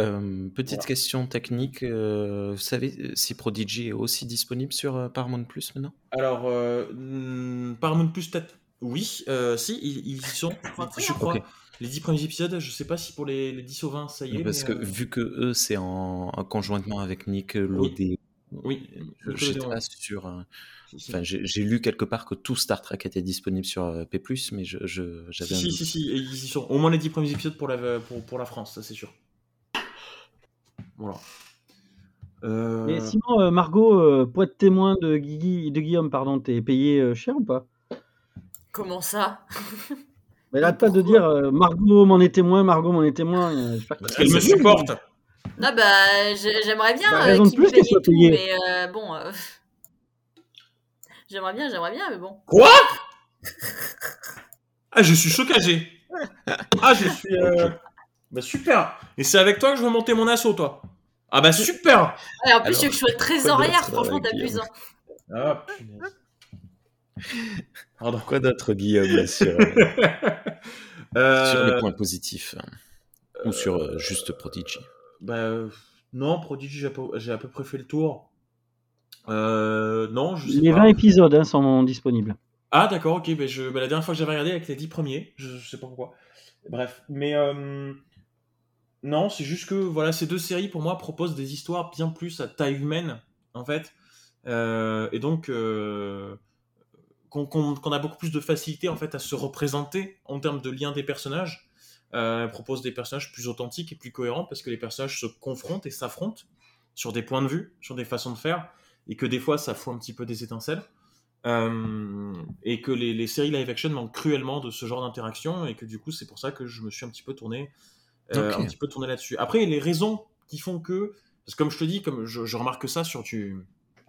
Euh, petite question technique, vous savez si Prodigy est aussi disponible sur Paramount Plus maintenant? Alors, hmm, Paramount Plus peut-être oui, euh, si, ils, y sont, je crois. Les 10 premiers épisodes, je sais pas si pour les, les 10 ou 20, ça y est. Parce que euh, vu que eux, c'est en, conjointement avec Nick Lodé. Oui, je pas sûr. Euh, enfin, j'ai lu quelque part que tout Star Trek était disponible sur P+, mais je, j'avais si, si, si, ils y sont. Au moins les 10 premiers épisodes pour la, pour, pour la France, ça c'est sûr. Voilà. Et sinon, Margot, pour être témoin de, Guigui, de Guillaume, pardon, t'es payé cher ou pas? Comment ça? Mais là, pas de dire euh, Margot m'en est témoin, Margot m'en est témoin. Euh, Parce qu'elle me supporte. Non, bah, j'aimerais bien bah, euh, qu'il me paye tout, mais bon. J'aimerais bien, j'aimerais bien, mais bon. Quoi? Ah, je suis choqué. Ah, je suis. Bah, super. Et c'est avec toi que je veux monter mon assaut, toi. Ah, bah, super. en plus, je suis trésorière, franchement, t'abuses. Hein. Ah, punaise. Alors, quoi d'autre, Guillaume, sur, euh, sur les points positifs hein, Ou sur euh, juste Prodigy? bah, Non, Prodigy, j'ai à, peu près fait le tour. Euh, non, je sais Les 20 épisodes hein, sont disponibles. Ah, d'accord, ok. Bah, je, bah, la dernière fois que j'avais regardé avec les 10 premiers, je, sais pas pourquoi. Bref, mais non, c'est juste que voilà, ces deux séries pour moi proposent des histoires bien plus à taille humaine, en fait. et donc qu'on a beaucoup plus de facilité en fait à se représenter en termes de lien des personnages. Euh, propose des personnages plus authentiques et plus cohérents parce que les personnages se confrontent et s'affrontent sur des points de vue, sur des façons de faire. et que des fois ça fout un petit peu des étincelles. Euh, et que les, les, séries live action manquent cruellement de ce genre d'interaction et que du coup c'est pour ça que je me suis un petit peu tourné euh, un petit peu tourné là-dessus. Après les raisons qui font que parce que comme je te dis comme je, je remarque ça sur du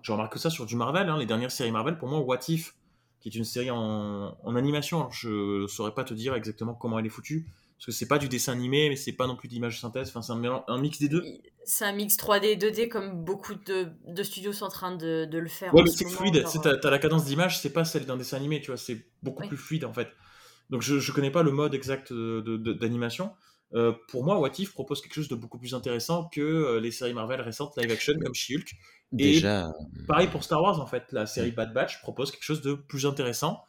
je remarque ça sur du Marvel hein, les dernières séries Marvel pour moi What If qui est une série en, en animation alors je saurais pas te dire exactement comment elle est foutue parce que c'est pas du dessin animé, mais c'est pas non plus d'image synthèse. Enfin, c'est un, un, mix des deux. C'est un mix 3D 2D comme beaucoup de, de studios sont en train de, de le faire. Ouais, mais c'est fluide. Genre... T'as, la cadence d'image, c'est pas celle d'un dessin animé, tu vois. C'est beaucoup oui. plus fluide en fait. Donc je, je connais pas le mode exact de, d'animation. Euh, pour moi, What If propose quelque chose de beaucoup plus intéressant que euh, les séries Marvel récentes live action comme She-Hulk. Déjà. Et pareil pour Star Wars en fait. La série Bad Batch propose quelque chose de plus intéressant.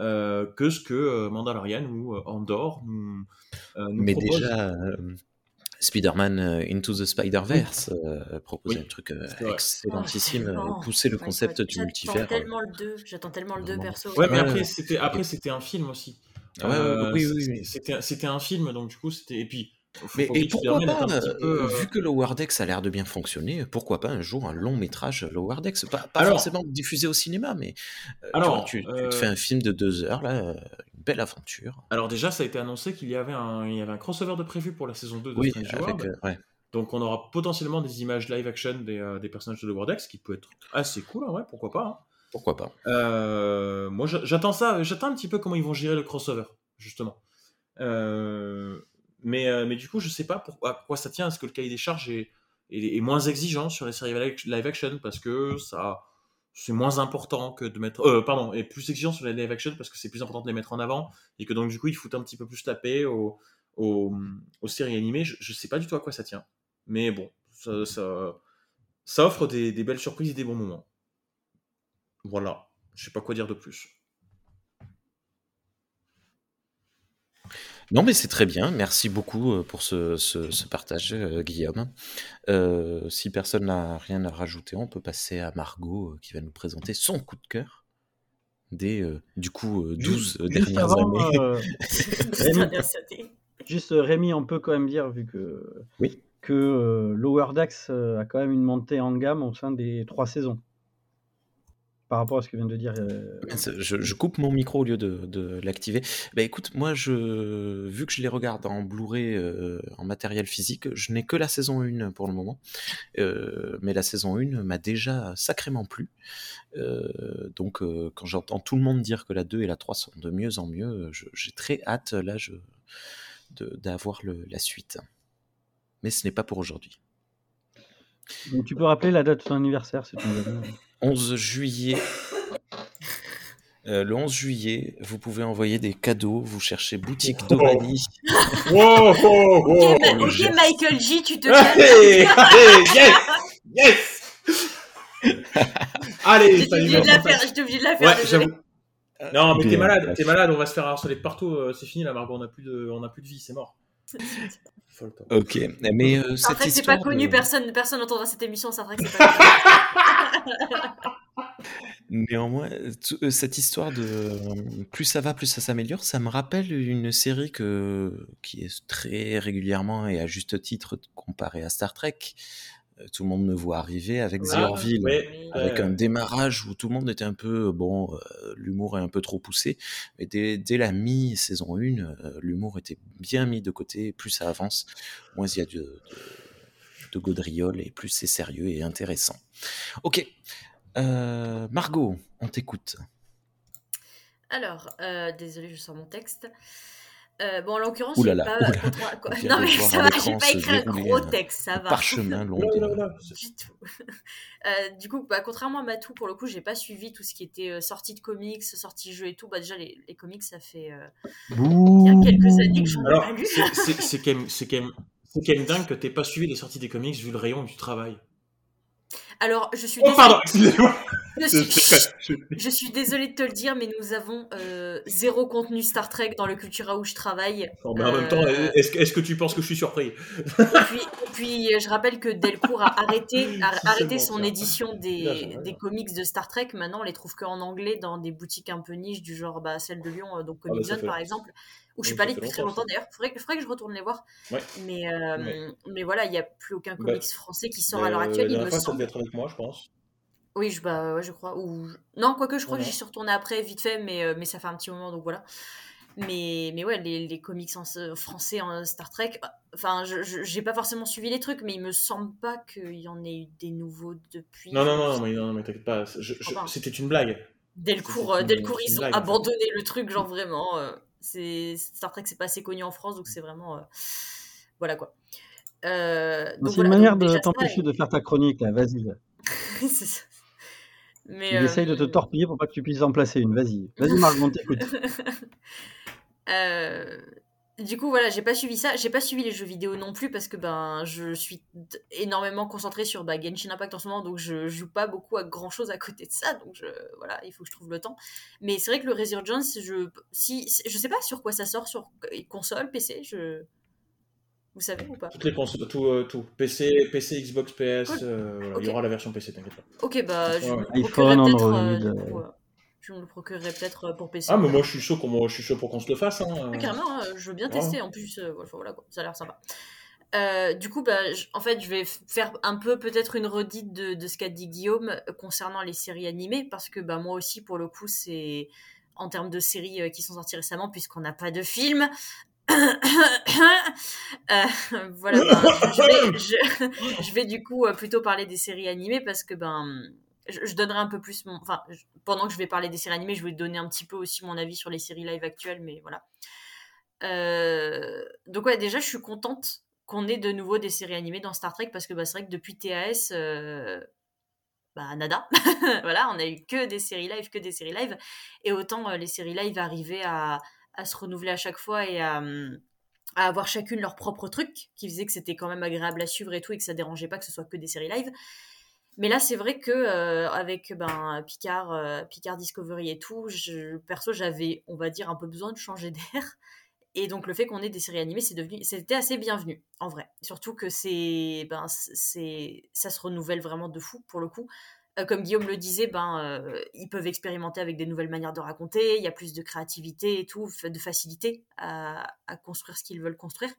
Euh, que ce que euh, Mandalorian ou euh, Andor nous, nous Mais propose. déjà, Spider-Man Into the Spider-Verse oui. proposait Oui, un truc excellentissime, oh, pousser le concept du multivers. Tellement le 2, j'attends tellement le 2 perso. Ouais, mais après, c'était, après, c'était un film aussi. Ouais, euh, oui, oui, oui. C'était, un film, donc du coup, c'était. Et puis. Mais et pourquoi pas, peu, euh... vu que Lower Decks a l'air de bien fonctionner, pourquoi pas un jour un long métrage Lower Decks Pas, pas alors, forcément diffusé au cinéma, mais euh, alors, tu, tu, tu, te fais un film de deux heures, là, une belle aventure. Alors déjà, ça a été annoncé qu'il y avait un, il y avait un crossover de prévu pour la saison 2 de oui, Strange avec, World. euh, ouais. Donc on aura potentiellement des images live action des, euh, des personnages de Lower Decks, qui peut être assez cool, hein, ouais, pourquoi pas. Hein. Pourquoi pas Euh, Moi, j'attends ça, j'attends un petit peu comment ils vont gérer le crossover, justement. Euh, mais, euh, mais du coup, je sais pas pourquoi, à quoi ça tient. Est-ce que le cahier des charges est, est, moins exigeant sur les séries live action parce que ça c'est moins important que de mettre pardon est plus exigeant sur les live action parce que c'est plus important de les mettre en avant et que donc du coup ils foutent un petit peu plus la paix aux, séries animées je, je sais pas du tout à quoi ça tient mais bon ça, ça, offre des, belles surprises et des bons moments voilà je sais pas quoi dire de plus Non, mais c'est très bien. Merci beaucoup euh, pour ce, ce, ce partage, euh, Guillaume. Euh, si personne n'a rien à rajouter, on peut passer à Margot qui va nous présenter son coup de cœur des, euh, du coup, 12 juste, dernières juste avant, années. juste Rémi, on peut quand même dire, vu que, oui. que Lower Decks a quand même une montée en gamme au sein des trois saisons par rapport à ce que vient de dire. Euh... Je, je, coupe mon micro au lieu de, de l'activer. Bah écoute, moi, je, vu que je les regarde en Blu-ray, euh, en matériel physique, je n'ai que la saison 1 pour le moment. Euh, mais la saison 1 m'a déjà sacrément plu. Donc, quand j'entends tout le monde dire que la 2 et la 3 sont de mieux en mieux, j'ai très hâte, là, d'avoir la suite. Mais ce n'est pas pour aujourd'hui. Tu peux rappeler la date de ton anniversaire si tu veux. 11 juillet. Euh, le 11 juillet, vous pouvez envoyer des cadeaux. Vous cherchez boutique oh. Domani. Wow, wow, wow, ok, okay Michael J, tu te hey, hey, Yes, yes. Allez, j'étais obligé, de la faire. J'étais obligé de la faire. Ouais, j'avoue. Non, mais t'es malade, t'es malade. On va se faire harceler partout. C'est fini, là, Margot. On a plus de, on a plus de vie. C'est mort. Ok, mais euh, cette histoire. c'est pas connu, de... personne, personne n'entendra cette émission, c'est vrai que c'est pas Néanmoins, euh, cette histoire de plus ça va, plus ça s'améliore, ça me rappelle une série que, qui est très régulièrement et à juste titre comparée à Star Trek. Euh, tout le monde me voit arriver avec ah, The Orville, oui, avec euh... un démarrage où tout le monde était un peu bon, euh, l'humour est un peu trop poussé, mais dès, dès la mi-saison 1, euh, l'humour était bien mis de côté, plus ça avance, moins il y a de, de, de gaudriole et plus c'est sérieux et intéressant. Ok, euh, Margot, on t'écoute. Alors, désolé, je sors mon texte. Euh, bon, en l'occurrence, j'ai pas. Contre... Quoi... Non, mais ça va, j'ai pas écrit un gros texte, ça va. Parchemin long. du tout. euh, du coup, bah, contrairement à Matou, pour le coup, j'ai pas suivi tout ce qui était euh, sortie de comics, sortie de jeux et tout. Bah, déjà, les, les comics, ça fait euh, il y a quelques années que j'en ai pas lu. C'est quand, même, quand, même, quand même dingue que t'aies pas suivi les sorties des comics vu le rayon du travail. Alors, je suis. Oh, pardon, excusez-moi. Je suis, je suis désolée de te le dire, mais nous avons euh, zéro contenu Star Trek dans le Cultura où je travaille. Mais en euh, même temps, est-ce que, est que, tu penses que je suis surpris? Et puis, et puis, je rappelle que Delcourt a arrêté, a arrêté son ça. édition des, des, comics de Star Trek. Maintenant, on les trouve qu'en anglais dans des boutiques un peu niches, du genre bah, celle de Lyon, donc Comic Zone ah, bah, par exemple où je suis pas allée depuis très longtemps d'ailleurs. Il faudrait, faudrait, que je retourne les voir. Ouais. Mais, euh, ouais. mais voilà, il n'y a plus aucun comics bah, français qui sort à l'heure euh, actuelle. La dernière fois, ça devait être avec moi, je pense. Oui, je, bah, ouais, je crois. Ou... Non, quoique je crois que j'y suis retournée après, vite fait, mais, euh, mais ça fait un petit moment, donc voilà. Mais, mais ouais, les, les comics en, français en Star Trek, enfin, je j'ai pas forcément suivi les trucs, mais il me semble pas qu'il y en ait eu des nouveaux depuis. Non, non, non, mais, non, mais t'inquiète pas. je- je- pas. C'était une blague. Dès le cours, une- dès le cours une ils ont abandonné le truc, genre vraiment. euh, c'est Star Trek, c'est pas assez connu en France, donc c'est vraiment. euh, Voilà quoi. Euh, C'est voilà, une manière donc de t'empêcher de faire ta chronique, là. Vas-y. là. c'est ça. Mais, Il euh, essaye de te torpiller pour pas que tu puisses en placer une. Vas-y. Vas-y, Marc, on t'écoute. Euh, du coup, voilà, j'ai pas suivi ça. J'ai pas suivi les jeux vidéo non plus parce que ben, je suis énormément concentrée sur bah, Genshin Impact en ce moment, donc je joue pas beaucoup à grand chose à côté de ça. Donc je, voilà, il faut que je trouve le temps. Mais c'est vrai que le Resurgence, je, si, je sais pas sur quoi ça sort, sur console, PC, je. Vous savez ou pas? Toutes les consoles, tout, euh, tout. PC, PC, Xbox, PS, Cool. euh, voilà, il y aura la version PC, t'inquiète pas. Ok, bah je Ouais, iPhone. Android, euh, du je me le procurerai peut-être euh, pour PC. Ah, mais moi je suis chaud, qu'on- je suis chaud pour qu'on se le fasse. Hein. Ouais, carrément, hein, je veux bien tester. En plus, euh, voilà, quoi, ça a l'air sympa. Euh, du coup, bah, en fait, je vais faire un peu peut-être une redite de, de ce qu'a dit Guillaume concernant les séries animées, parce que bah, moi aussi, pour le coup, c'est en termes de séries qui sont sorties récemment, puisqu'on n'a pas de film. Euh, voilà, je, vais, je- je vais du coup plutôt parler des séries animées parce que ben je, donnerai un peu plus mon. Enfin, pendant que je vais parler des séries animées, je vais donner un petit peu aussi mon avis sur les séries live actuelles, mais voilà. Euh, donc ouais, déjà, je suis contente qu'on ait de nouveau des séries animées dans Star Trek parce que bah, c'est vrai que depuis TAS, euh, bah nada. voilà, on a eu que des séries live, que des séries live. Et autant euh, les séries live arrivaient à, se renouveler à chaque fois et à, à avoir chacune leur propre truc qui faisait que c'était quand même agréable à suivre et tout et que ça dérangeait pas que ce soit que des séries live. Mais là, c'est vrai que euh, avec ben, Picard, euh, Picard Discovery et tout, je, perso, j'avais, on va dire, un peu besoin de changer d'air. Et donc le fait qu'on ait des séries animées, c'est devenu, c'était assez bienvenu en vrai. Surtout que c'est, ben, c'est, ça se renouvelle vraiment de fou pour le coup. Euh, comme Guillaume le disait, ben, ils peuvent expérimenter avec des nouvelles manières de raconter. Il y a plus de créativité et tout, de facilité à construire ce qu'ils veulent construire.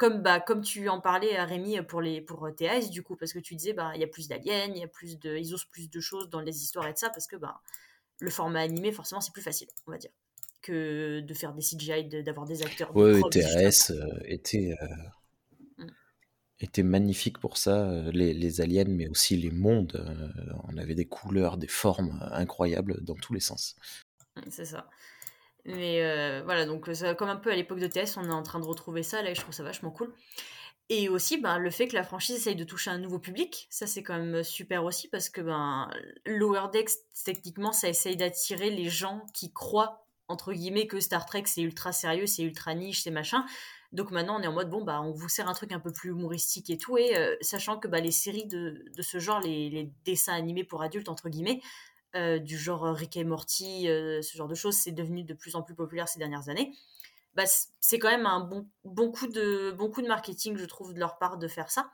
Comme, bah, comme tu en parlais à Rémi pour, les, pour euh, TAS, du coup, parce que tu disais, bah, il y a plus d'aliens, il y a plus de, ils osent plus de choses dans les histoires et de ça, parce que bah, le format animé, forcément, c'est plus facile, on va dire, que de faire des CGI, de- d'avoir des acteurs. Ouais, TAS euh, était, euh, Mm. était magnifique pour ça, euh, les, les aliens, mais aussi les mondes. euh, on avait des couleurs, des formes euh, incroyables dans tous les sens. C'est ça. Mais euh, voilà, donc comme un peu à l'époque de TS, on est en train de retrouver ça, là, et je trouve ça vachement cool. Et aussi, ben, le fait que la franchise essaye de toucher un nouveau public, ça c'est quand même super aussi, parce que ben, Lower Decks, techniquement, ça essaye d'attirer les gens qui croient, entre guillemets, que Star Trek c'est ultra sérieux, c'est ultra niche, c'est machin. Donc maintenant, on est en mode, bon, bah, on vous sert un truc un peu plus humoristique et tout, et euh, sachant que bah, les séries de, de ce genre, les, les dessins animés pour adultes, entre guillemets, euh, du genre Rick et Morty, euh, ce genre de choses, c'est devenu de plus en plus populaire ces dernières années. Bah, c'est quand même un bon, coup de, bon coup de marketing, je trouve, de leur part de faire ça.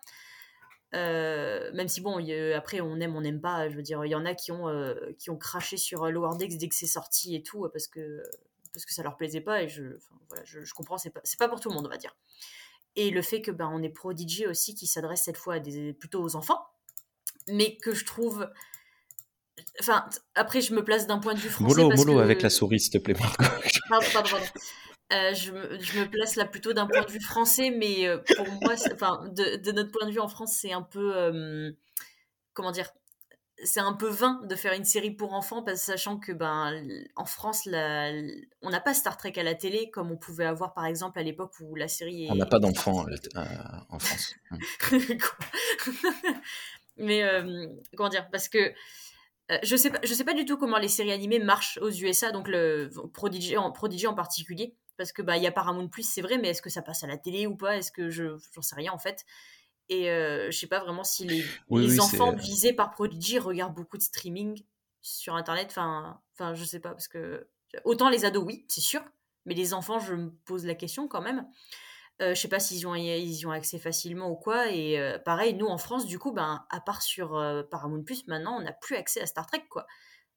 Euh, même si, bon, après, on aime, on n'aime pas. Je veux dire, il y en a qui ont, euh, qui ont craché sur euh, Lower Decks dès que c'est sorti et tout, parce que, parce que ça leur plaisait pas. Et je, voilà, je, comprends, c'est pas, pas pour tout le monde, on va dire. Et le fait que ben, on est Prodigy aussi, qui s'adresse cette fois plutôt aux enfants, mais que je trouve. Enfin, après, je me place d'un point de vue français. Mollo, parce mollo que... avec la souris, s'il te plaît, Marco. Pardon, pardon, pardon. Euh, je, me, je me place là plutôt d'un point de vue français, mais euh, pour moi, enfin, de, de notre point de vue en France, c'est un peu. euh, comment dire C'est un peu vain de faire une série pour enfants, parce, sachant que, ben, en France, la- on n'a pas Star Trek à la télé, comme on pouvait avoir par exemple à l'époque où la série est. On n'a pas d'enfants euh, en France. Quoi? Mais comment dire? Parce que euh, je sais pas, je sais pas du tout comment les séries animées marchent aux USA, donc le Prodigy en, Prodigy en particulier, parce que bah il y a Paramount Plus, c'est vrai, mais est-ce que ça passe à la télé ou pas? Est-ce que je j'en sais rien en fait. Et euh, je sais pas vraiment si les, Oui, les oui, enfants visés par Prodigy regardent beaucoup de streaming sur internet. Enfin, enfin, je sais pas parce que autant les ados oui, c'est sûr, mais les enfants, je me pose la question quand même. Euh, je sais pas s'ils y ont, ils ont accès facilement ou quoi. Et euh, pareil, nous en France, du coup, ben, à part sur euh, Paramount Plus, maintenant, on n'a plus accès à Star Trek, quoi.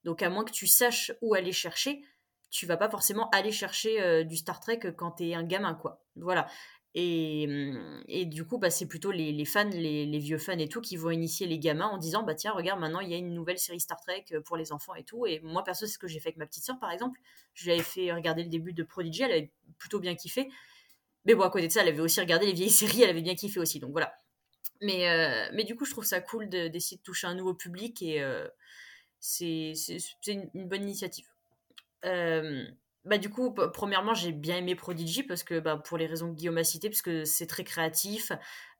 Donc, à moins que tu saches où aller chercher, tu vas pas forcément aller chercher euh, du Star Trek quand t'es un gamin, quoi. Voilà. Et, mmh, et du coup, bah, c'est plutôt les, fans, les, vieux fans et tout, qui vont initier les gamins en disant Bah tiens, regarde, maintenant il y a une nouvelle série Star Trek pour les enfants et tout. Et moi, perso, c'est ce que j'ai fait avec ma petite soeur, par exemple. Je lui avais fait regarder le début de Prodigy, elle avait plutôt bien kiffé. Mais bon, à côté de ça, elle avait aussi regardé les vieilles séries, elle avait bien kiffé aussi. Donc voilà. Mais, euh, mais du coup, je trouve ça cool d'essayer de, toucher un nouveau public et euh, c'est une, bonne initiative. Euh, bah, du coup, premièrement, j'ai bien aimé Prodigy parce que, bah, pour les raisons que Guillaume a citées, parce que c'est très créatif.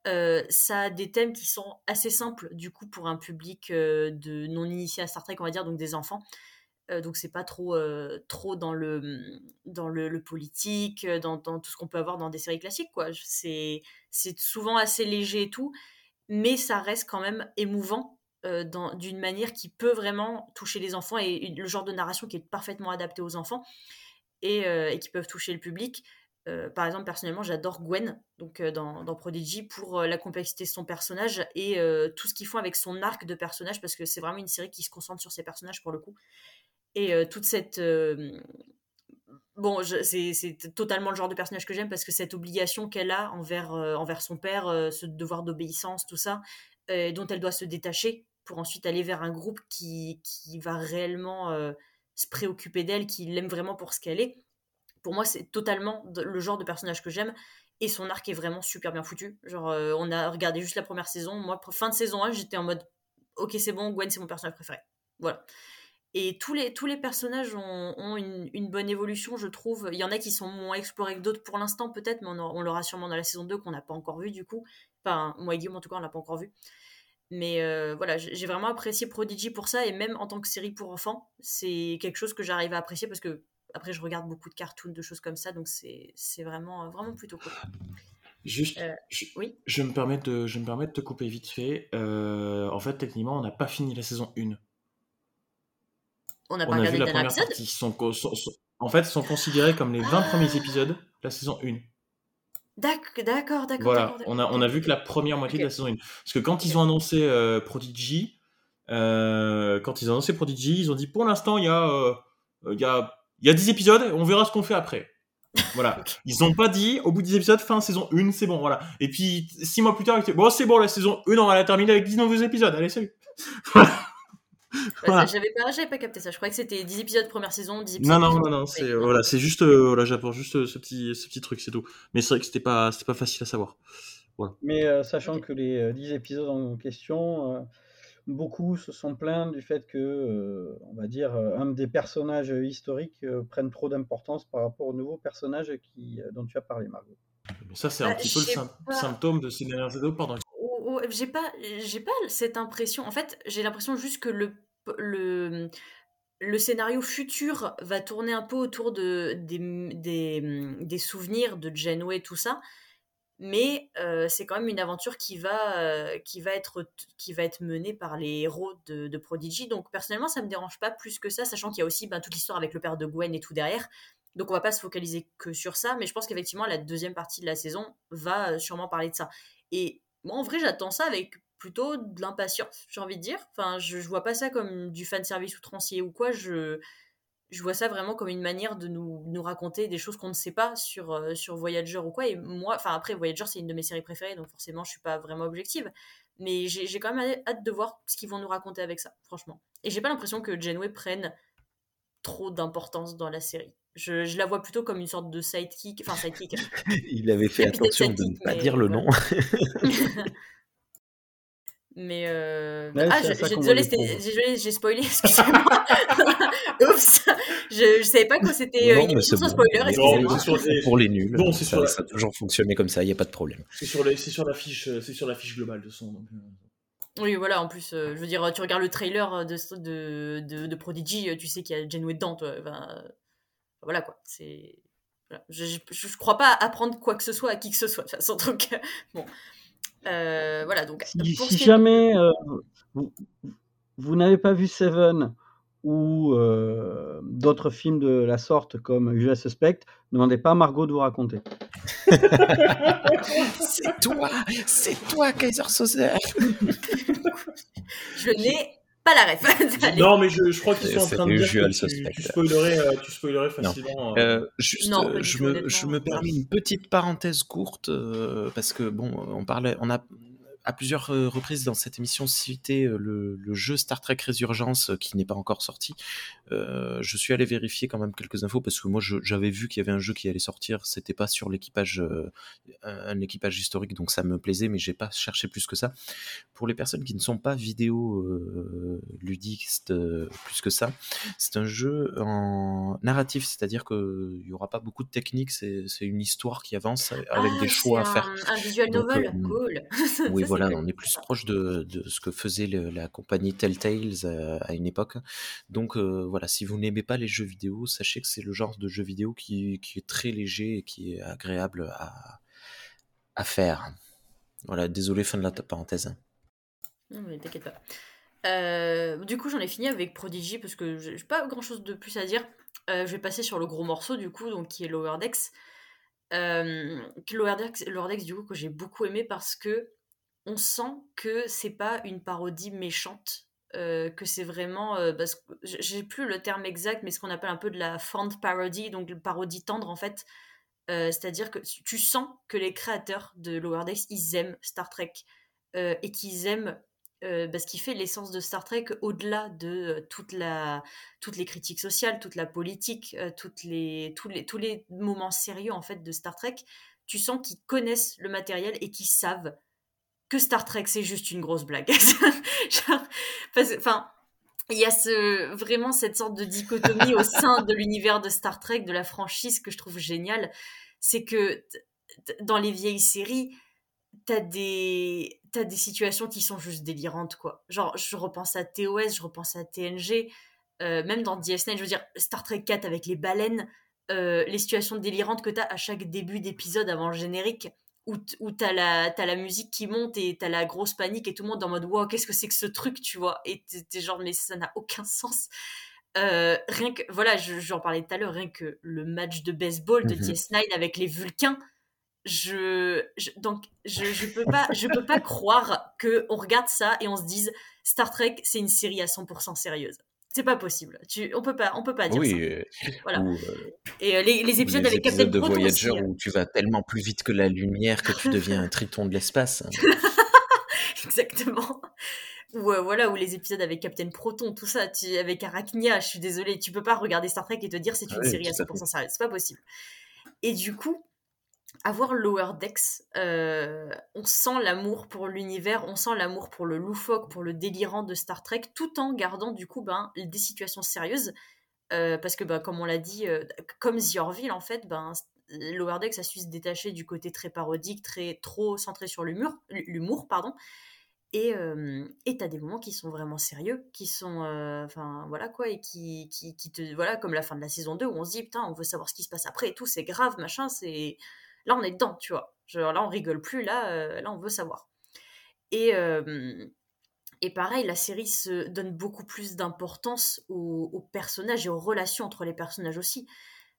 Euh, ça a des thèmes qui sont assez simples, du coup, pour un public de non initié à Star Trek, on va dire, donc des enfants. Euh, donc, c'est pas trop, trop dans, le, dans le, politique, dans, dans, tout ce qu'on peut avoir dans des séries classiques, quoi. C'est souvent assez léger et tout, mais ça reste quand même émouvant d'une manière qui peut vraiment toucher les enfants et le genre de narration qui est parfaitement adapté aux enfants. Euh, et, qui peuvent toucher le public. Euh, par exemple, personnellement, j'adore Gwen donc, euh, dans, dans, Prodigy pour la complexité de son personnage et tout ce qu'ils font avec son arc de personnage parce que c'est vraiment une série qui se concentre sur ses personnages pour le coup. Et toute cette. Bon, c'est totalement le genre de personnage que j'aime parce que cette obligation qu'elle a envers, envers son père, ce devoir d'obéissance, tout ça, dont elle doit se détacher pour ensuite aller vers un groupe qui, qui va réellement se préoccuper d'elle, qui l'aime vraiment pour ce qu'elle est. Pour moi, c'est totalement le genre de personnage que j'aime. Et son arc est vraiment super bien foutu. Genre, on a regardé juste la première saison. Moi, fin de saison 1, j'étais en mode Ok, c'est bon, Gwen, c'est mon personnage préféré. Voilà. Et tous les, tous les personnages ont, une, bonne évolution, je trouve. Il y en a qui sont moins explorés que d'autres pour l'instant, peut-être, mais on, on l'aura sûrement dans la saison 2 qu'on n'a pas encore vu, du coup. Enfin, moi et Guillaume, en tout cas, on l'a pas encore vu. Mais euh, voilà, j'ai vraiment apprécié Prodigy pour ça, et même en tant que série pour enfants, c'est quelque chose que j'arrive à apprécier parce que, après, je regarde beaucoup de cartoons, de choses comme ça, donc c'est vraiment, vraiment plutôt cool. Juste, euh, je, oui je, me permets de, je me permets de te couper vite fait. Euh, en fait, techniquement, on n'a pas fini la saison 1. On n'a pas regardé vu la première partie. Sont, sont, en fait, sont considérés comme les 20 premiers épisodes de la saison 1. D'accord, d'accord. Voilà, on a, on a vu que la première moitié de la saison 1. Parce que quand ils ont annoncé euh, Prodigy, euh, quand ils ont annoncé Prodigy, ils ont dit pour l'instant, il y, euh, il y, a, il y a 10 épisodes, on verra ce qu'on fait après. Voilà. Ils n'ont pas dit au bout de 10 épisodes, fin saison 1, c'est bon, voilà. Et puis 6 mois plus tard, ils disaient bon, c'est bon, la saison 1, on va la terminer avec 10 nouveaux épisodes. Allez, salut. J'avais pas, pas capté ça. Je croyais que c'était 10 épisodes première saison, 10 épisodes. Non, non, non, non. C'est voilà, c'est juste, euh, voilà, j'apporte juste euh, ce petit, ce petit truc, c'est tout. Mais c'est vrai que c'était pas, c'était pas facile à savoir. Voilà. Mais euh, sachant que les 10 épisodes en question, beaucoup se sont plaints du fait que, on va dire, un des personnages historiques prennent trop d'importance par rapport aux nouveaux personnages qui, dont tu as parlé, Margot. Mais ça, c'est un bah, petit peu le symptôme de ces dernières années. Pardon, j'ai pas, j'ai pas cette impression. En fait, j'ai l'impression juste que le, le, le scénario futur va tourner un peu autour de, des, des, des souvenirs de Janeway, tout ça. Mais euh, c'est quand même une aventure qui va, euh, qui, va être, qui va être menée par les héros de, de, Prodigy. Donc personnellement, ça me dérange pas plus que ça, sachant qu'il y a aussi ben, toute l'histoire avec le père de Gwen et tout derrière. Donc on va pas se focaliser que sur ça, mais je pense qu'effectivement la deuxième partie de la saison va euh, sûrement parler de ça. Et moi, en vrai, j'attends ça avec plutôt de l'impatience, j'ai envie de dire. Enfin, je, je vois pas ça comme du fan service outrancier ou quoi. Je, je vois ça vraiment comme une manière de nous, nous raconter des choses qu'on ne sait pas sur, euh, sur Voyager ou quoi. Et moi, enfin, après, Voyager, c'est une de mes séries préférées, donc forcément, je suis pas vraiment objective. Mais j'ai quand même hâte de voir ce qu'ils vont nous raconter avec ça, franchement. Et j'ai pas l'impression que Janeway prenne trop d'importance dans la série. Je, je, la vois plutôt comme une sorte de sidekick. Enfin, sidekick. Il avait fait attention de ne pas dire le nom. mais. Euh... ah, désolé, j'ai spoilé, excusez-moi. Oups, je, je savais pas que c'était euh, une émission sans spoiler, excusez-moi. Pour les nuls, bon, ça, sur ça, a toujours fonctionné comme ça, il n'y a pas de problème. C'est sur, les, sur la fiche, euh, c'est sur la fiche globale de son. Euh. Oui, voilà, en plus, euh, je veux dire, tu regardes le trailer de, de, de, de Prodigy, tu sais qu'il y a Janeway dedans, toi. Enfin, voilà quoi. C'est. Je, je, crois pas apprendre quoi que ce soit à qui que ce soit de toute façon. Donc, bon. Euh, voilà, donc. Si, jamais euh, vous, vous n'avez pas vu Seven ou euh, d'autres films de la sorte comme Je Suspect, ne demandez pas à Margot de vous raconter. c'est toi, c'est toi, Kaiser Soze. je n'ai pas la ref. Non, mais je, je crois qu'ils sont en train de dire usual que tu, suspect. tu spoilerais, euh, tu spoilerais facilement. euh, Euh, juste, Non, je, me, je me permets une petite parenthèse courte euh, parce que bon, on parlait, on a à plusieurs euh, reprises dans cette émission cité euh, le, le jeu Star Trek Résurgence euh, qui n'est pas encore sorti. Euh, je suis allé vérifier quand même quelques infos parce que moi j'avais vu qu'il y avait un jeu qui allait sortir. C'était pas sur l'équipage, euh, un équipage historique, donc ça me plaisait, mais j'ai pas cherché plus que ça. Pour les personnes qui ne sont pas vidéo euh, ludistes plus que ça, c'est un jeu en narratif, c'est-à-dire qu'il n'y aura pas beaucoup de techniques, c'est une histoire qui avance avec Ah, des choix à faire. Un, visual Donc, novel, cool. Oui, Ça, c'est voilà, on est plus proche de, de ce que faisait le- la compagnie Telltales euh, à une époque. Donc euh, voilà, si vous n'aimez pas les jeux vidéo, sachez que c'est le genre de jeu vidéo qui, qui est très léger et qui est agréable à, à faire. Voilà, désolé, fin de la parenthèse. Non, mais t'inquiète pas. Euh, du coup, j'en ai fini avec Prodigy parce que j'ai pas grand chose de plus à dire. Euh, je vais passer sur le gros morceau, du coup, donc qui est Lower Decks. Euh, que Lower Decks, Lower Decks, du coup, que j'ai beaucoup aimé parce que on sent que c'est pas une parodie méchante, euh, que c'est vraiment. euh, parce j'ai plus le terme exact, mais ce qu'on appelle un peu de la fond parody, donc parodie tendre en fait. Euh, C'est-à-dire que tu sens que les créateurs de Lower Decks, ils aiment Star Trek euh, et qu'ils aiment euh, bah, ce qui fait l'essence de Star Trek au-delà de toute la, toutes les critiques sociales, toute la politique, toutes les, tous, les, tous les moments sérieux en fait de Star Trek. Tu sens qu'ils connaissent le matériel et qu'ils savent que Star Trek c'est juste une grosse blague. Enfin, il y a vraiment cette sorte de dichotomie au sein de l'univers de Star Trek, de la franchise que je trouve géniale. C'est que dans les vieilles séries, t'as des, des situations qui sont juste délirantes, quoi. Genre, je repense à TOS, je repense à TNG, euh, même dans DS9, je veux dire, Star Trek 4 avec les baleines, euh, les situations délirantes que t'as à chaque début d'épisode avant le générique, où, où t'as la, t'as la musique qui monte et t'as la grosse panique et tout le monde en mode wow, qu'est-ce que c'est que ce truc, tu vois? Et t'es genre, mais ça n'a aucun sens. Euh, rien que, voilà, je- j'en parlais tout à l'heure, rien que le match de baseball de Mhm. DS9 avec les Vulcains, je, je- donc je, je peux pas je peux pas croire que on regarde ça et on se dise Star Trek c'est une série à 100% sérieuse. C'est pas possible. Tu, on peut pas on peut pas dire Oui, ça. euh, Voilà. ou, euh, Et euh, les, les épisodes les avec Captain épisodes de Proton Voyager aussi. euh. où tu vas tellement plus vite que la lumière que tu deviens un triton de l'espace. Exactement. Ou euh, voilà, ou les épisodes avec Captain Proton, tout ça, tu- avec Arachnia, je suis désolée, tu peux pas regarder Star Trek et te dire c'est Ah une série à tout à fait. 100% sérieuse, c'est pas possible. Et du coup, avoir Lower Decks, euh, on sent l'amour pour l'univers, on sent l'amour pour le loufoque, pour le délirant de Star Trek, tout en gardant du coup ben, des situations sérieuses. Euh, parce que, ben, comme on l'a dit, euh, comme The en fait, ben, Lower Decks a su se détacher du côté très parodique, très trop centré sur l'humour, pardon. Et t'as des moments qui sont vraiment sérieux, qui sont, enfin voilà quoi, et qui, qui, qui te, voilà, comme la fin de la saison 2 où on se dit putain, on veut savoir ce qui se passe après tout, c'est grave, machin, c'est, là on est dedans, tu vois. Genre là on rigole plus, là, euh, là on veut savoir. Et, pareil, la série se donne beaucoup plus d'importance aux, personnages et aux relations entre les personnages aussi.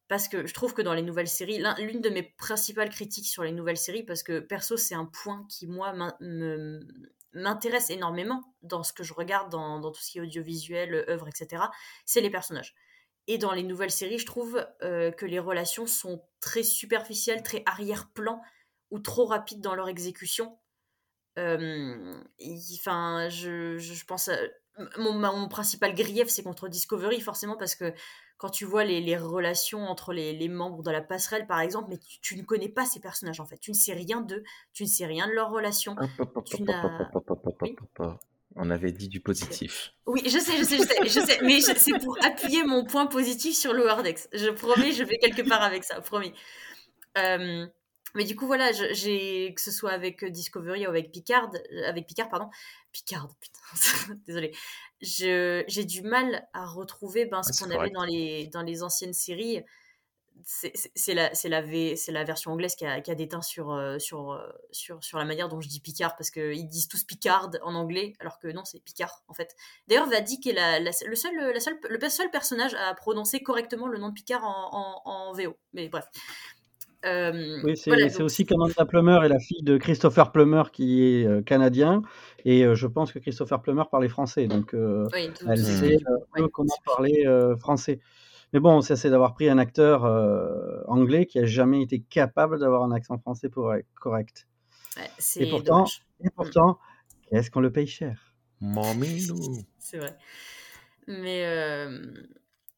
Parce que je trouve que dans les nouvelles séries, l'un- l'une de mes principales critiques sur les nouvelles séries, parce que perso c'est un point qui moi m'intéresse énormément dans ce que je regarde, dans, dans tout ce qui est audiovisuel, œuvre, etc., c'est les personnages. Et dans les nouvelles séries, je trouve euh, que les relations sont très superficielles, très arrière-plan, ou trop rapides dans leur exécution. Euh, Enfin, je, pense à... Mon, principal grief, c'est contre Discovery, forcément, parce que quand tu vois les, les relations entre les, les membres de la passerelle, par exemple, mais tu, tu ne connais pas ces personnages, en fait. Tu ne sais rien d'eux, tu ne sais rien de leurs relations. Tu n'as- Oui. On avait dit du positif. Oui, je sais, je sais, je sais, je sais, mais c'est pour appuyer mon point positif sur le Hardex. Je promets, je vais quelque part avec ça, promis. Euh, mais du coup, voilà, j'ai que ce soit avec Discovery ou avec Picard, euh, avec Picard, pardon, Picard, putain, désolé. J'ai du mal à retrouver ben, ce c'est qu'on avait dans les dans les anciennes séries. C'est la la la version anglaise qui a, qui a déteint sur euh, sur euh, sur sur la manière dont je dis Picard parce que ils disent tous Picard en anglais alors que non c'est Picard en fait. D'ailleurs Vadik est la, le seul la seule le seul personnage à prononcer correctement le nom de Picard en, en, en VO. Mais bref. Euh, Oui, c'est voilà, c'est donc aussi qu'Amanda Plummer est la fille de Christopher Plummer qui est euh, canadien et euh, je pense que Christopher Plummer parlait français donc oui, elle sait comment parler français. Mais bon, ça c'est d'avoir pris un acteur euh, anglais qui a jamais été capable d'avoir un accent français pour correct. ouais, Et c'est pourtant, dommage. et pourtant, qu'est-ce qu'on le paye cher? C'est vrai. Mais euh,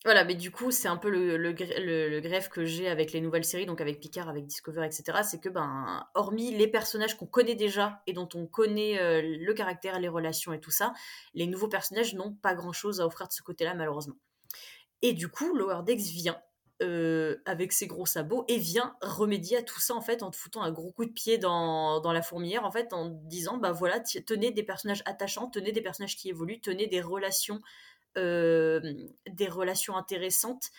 voilà, mais du coup, c'est un peu le, le, gr- le- le greffe que j'ai avec les nouvelles séries, donc avec Picard, avec Discover, etc. C'est que, ben, hormis les personnages qu'on connaît déjà et dont on connaît euh, le caractère, les relations et tout ça, les nouveaux personnages n'ont pas grand-chose à offrir de ce côté-là, malheureusement. Et du coup, Lower Decks vient euh, avec ses gros sabots et vient remédier à tout ça en fait en te foutant un gros coup de pied dans, dans la fourmilière en fait en disant bah voilà tenez des personnages attachants tenez des personnages qui évoluent tenez des relations euh, des relations intéressantes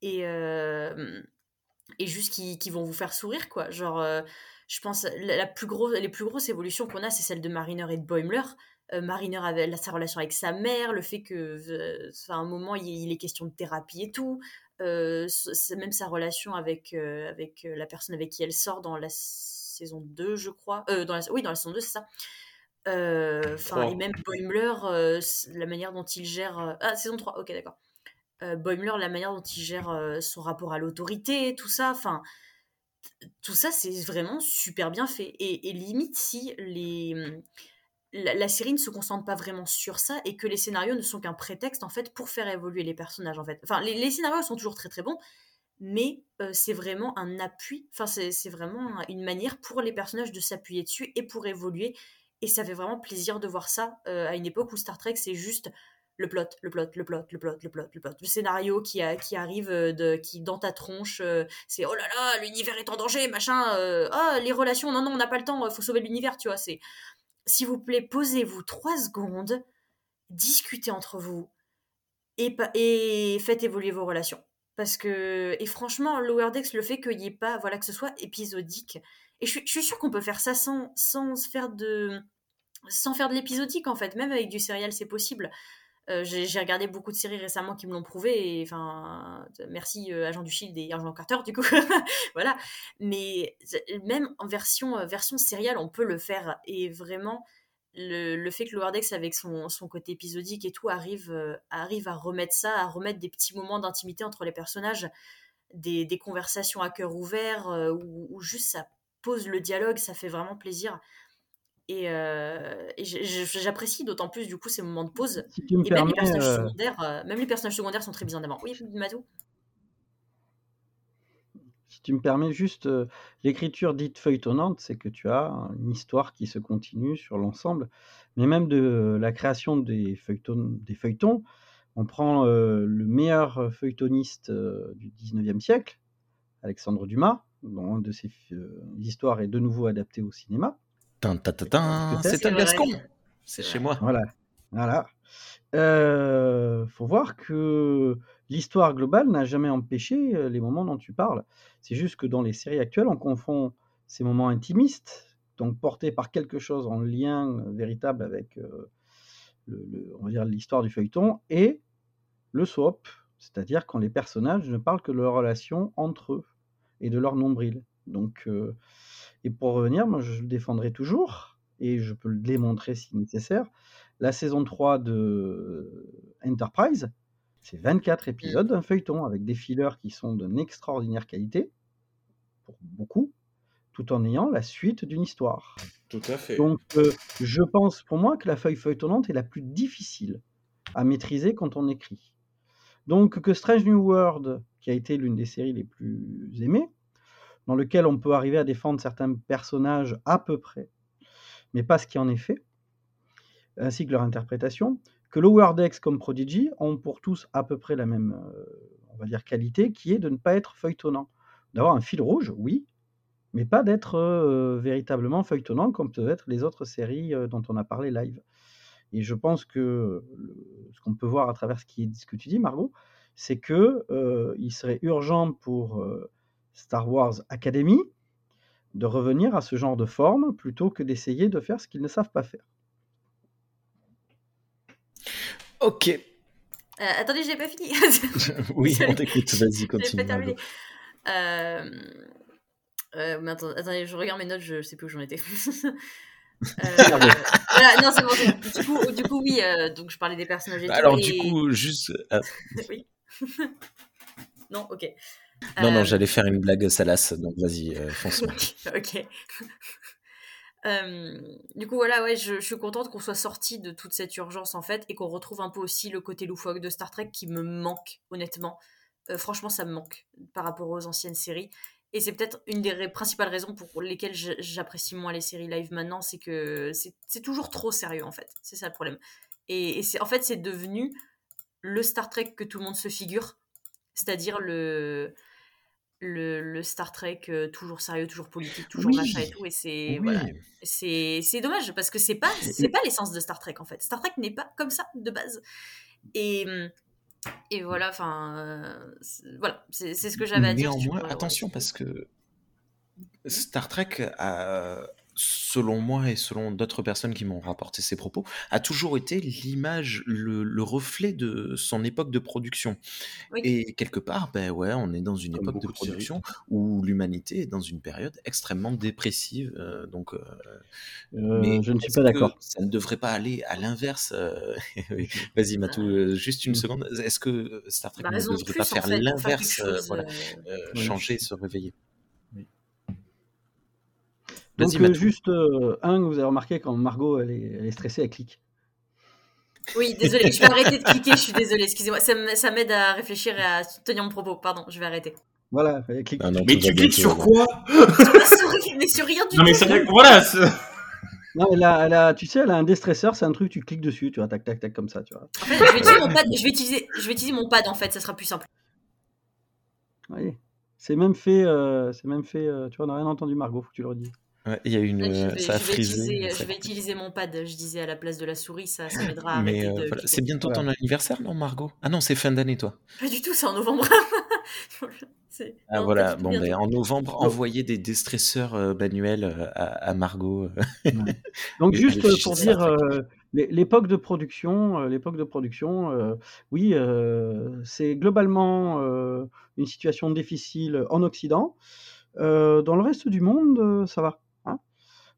et euh, et juste qui, qui vont vous faire sourire quoi. Genre je pense la, la plus grosse les plus grosses évolutions qu'on a c'est celle de Mariner et de Boimler euh, Mariner avait sa relation avec sa mère le fait que euh, à un moment il, il est question de thérapie et tout. Euh, même sa relation avec avec la personne avec qui elle sort dans la saison 2 je crois. Dans la, oui dans la saison 2 c'est ça. Enfin et même Boimler la manière dont il gère ah saison 3 ok d'accord. Boimler, la manière dont il gère son rapport à l'autorité, tout ça, enfin, tout ça, c'est vraiment super bien fait. Et, et limite, si les, la, série ne se concentre pas vraiment sur ça et que les scénarios ne sont qu'un prétexte, en fait, pour faire évoluer les personnages, en fait. Enfin, les, scénarios sont toujours très très bons, mais euh, c'est vraiment un appui, enfin, c'est vraiment une manière pour les personnages de s'appuyer dessus et pour évoluer. Et ça fait vraiment plaisir de voir ça euh, à une époque où Star Trek, c'est juste le plot, le plot, le plot, le plot, le plot, le plot. Le scénario qui, a, qui arrive euh, de, qui, dans ta tronche, c'est oh là là, l'univers est en danger, machin. Ah, les relations, non, non, on n'a pas le temps, faut sauver l'univers, tu vois. C'est, s'il vous plaît, posez-vous trois secondes, discutez entre vous et, faites évoluer vos relations. Parce que, et franchement, Lower Decks, le fait qu'il n'y ait pas, voilà, que ce soit épisodique. Et je suis, je suis sûre qu'on peut faire ça sans, sans faire de, sans faire de l'épisodique, en fait. Même avec du serial, c'est possible. Euh, j'ai regardé beaucoup de séries récemment qui me l'ont prouvé. Et, enfin, merci euh, Agent du Shield et Agent Carter, du coup. voilà. Mais euh, même en version, euh, version serial, on peut le faire. Et vraiment, le, le fait que Lower Decks, avec son, son côté épisodique et tout, arrive, euh, arrive à remettre ça, à remettre des petits moments d'intimité entre les personnages, des, des conversations à cœur ouvert, euh, où, où juste ça pose le dialogue, ça fait vraiment plaisir. Et, euh, et j'apprécie d'autant plus du coup ces moments de pause. Si tu me Et même les permets, personnages euh, secondaires, euh, même les personnages secondaires sont très bien en avant. Oui, Matou? Si tu me permets juste, euh, l'écriture dite feuilletonnante, c'est que tu as une histoire qui se continue sur l'ensemble. Mais même de la création des feuilletons, des feuilletons on prend euh, le meilleur feuilletoniste du 19e siècle, Alexandre Dumas, dont une de ses histoires est de nouveau adaptée au cinéma. C'est un gascon. C'est chez moi. Voilà. Voilà. Euh, faut voir que l'histoire globale n'a jamais empêché euh, les moments dont tu parles. C'est juste que dans les séries actuelles, on confond ces moments intimistes, donc portés par quelque chose en lien euh, véritable avec euh, le, le- on va dire l'histoire du feuilleton, et le soap, c'est-à-dire quand les personnages ne parlent que de leur relation entre eux et de leur nombril. Donc, euh, et pour revenir, moi je le défendrai toujours, et je peux le démontrer si nécessaire. La saison 3 de Enterprise, c'est 24 épisodes d'un feuilleton avec des fillers qui sont d'une extraordinaire qualité, pour beaucoup, tout en ayant la suite d'une histoire. Tout à fait. Donc, euh, je pense pour moi que la feuille feuilletonnante est la plus difficile à maîtriser quand on écrit. Donc, que Strange New World, qui a été l'une des séries les plus aimées, dans lequel on peut arriver à défendre certains personnages à peu près, mais pas ce qui en est fait, ainsi que leur interprétation, que Lower Decks comme Prodigy ont pour tous à peu près la même, euh, on va dire, qualité, qui est de ne pas être feuilletonnant. D'avoir un fil rouge, oui, mais pas d'être euh, véritablement feuilletonnant comme peuvent être les autres séries euh, dont on a parlé live. Et je pense que ce qu'on peut voir à travers ce, qui ce que tu dis, Margot, c'est que euh, il serait urgent pour Star Wars Academy de revenir à ce genre de forme plutôt que d'essayer de faire ce qu'ils ne savent pas faire. Ok. Euh, attendez, j'ai pas fini. oui, on t'écoute. Vas-y, continue. pas terminé. Euh, Euh, mais attends- attendez, je regarde mes notes, je sais plus où j'en étais. Euh, voilà, non, c'est bon. Du coup, du coup, oui. euh, donc, je parlais des personnages et tout. Alors, et- du coup, juste. oui. non, ok. Non, non, Euh, j'allais faire une blague salace, donc vas-y, euh, fonce. ok. Euh, du coup, voilà, ouais, je, je suis contente qu'on soit sorti de toute cette urgence en fait et qu'on retrouve un peu aussi le côté loufoque de Star Trek qui me manque, honnêtement. Euh, franchement, ça me manque par rapport aux anciennes séries. Et c'est peut-être une des principales raisons pour lesquelles j'apprécie moins les séries live maintenant, c'est que c'est c'est toujours trop sérieux en fait. C'est ça le problème. Et, et c'est en fait, c'est devenu le Star Trek que tout le monde se figure, c'est-à-dire le, le, le Star Trek euh, toujours sérieux, toujours politique, toujours Oui. machin et tout. Et c'est Oui. voilà, c'est dommage parce que c'est pas c'est pas l'essence de Star Trek en fait. Star Trek n'est pas comme ça de base. Et et voilà, enfin euh, c'est- voilà, c'est ce que j'avais à dire. Néanmoins, euh, attention, ouais. parce que Star Trek, a, selon moi et selon d'autres personnes qui m'ont rapporté ces propos, a toujours été l'image, le, le reflet de son époque de production. Oui. Et quelque part, ben ouais, on est dans une Comme époque de production où l'humanité est dans une période extrêmement dépressive. euh, donc, euh, Euh, mais je ne suis pas d'accord. Ça ne devrait pas aller à l'inverse. euh. Vas-y, Matou, euh, juste une seconde. Est-ce que Star Trek Bah, ne devrait plus pas en faire fait l'inverse, euh, chose. voilà, euh, euh, Oui. changer, se réveiller? Donc, euh, juste euh, un, vous avez remarqué quand Margot elle est, elle est stressée, elle clique. Oui, désolé, je vais arrêter de cliquer, je suis désolée, excusez-moi, ça m'aide à réfléchir et à tenir mon propos, pardon, je vais arrêter. Voilà, elle clique. Ah non, Mais tout tu cliques tout sur quoi? Mais, sur, mais sur rien du Non mais tout. ça voilà. Non, elle a, elle a- tu sais, elle a un déstresseur, c'est un truc, tu cliques dessus, tu vois, tac, tac, tac, comme ça, tu vois. En fait, je vais utiliser mon pad, je vais utiliser, je vais utiliser mon pad en fait, ça sera plus simple. Oui. C'est même fait, euh, c'est même fait, euh, tu vois, on n'a rien entendu Margot, faut que tu le redis. Ouais, il y a une, Je euh, vais, ça a frisé. utiliser, ça- je vais utiliser mon pad, je disais à la place de la souris, ça, ça m'aidera à Mais euh, voilà, c'est bientôt ton anniversaire, non, Margot? Ah non, c'est fin d'année, toi. Pas du tout, c'est en novembre. Ah non, voilà, bon ben en novembre, Oh. envoyez des déstresseurs euh, manuels euh, à, à Margot. Donc juste euh, pour dire euh, l'époque de production, euh, l'époque de production, euh, oui, euh, c'est globalement euh, une situation difficile en Occident. Euh, dans le reste du monde, euh, ça va.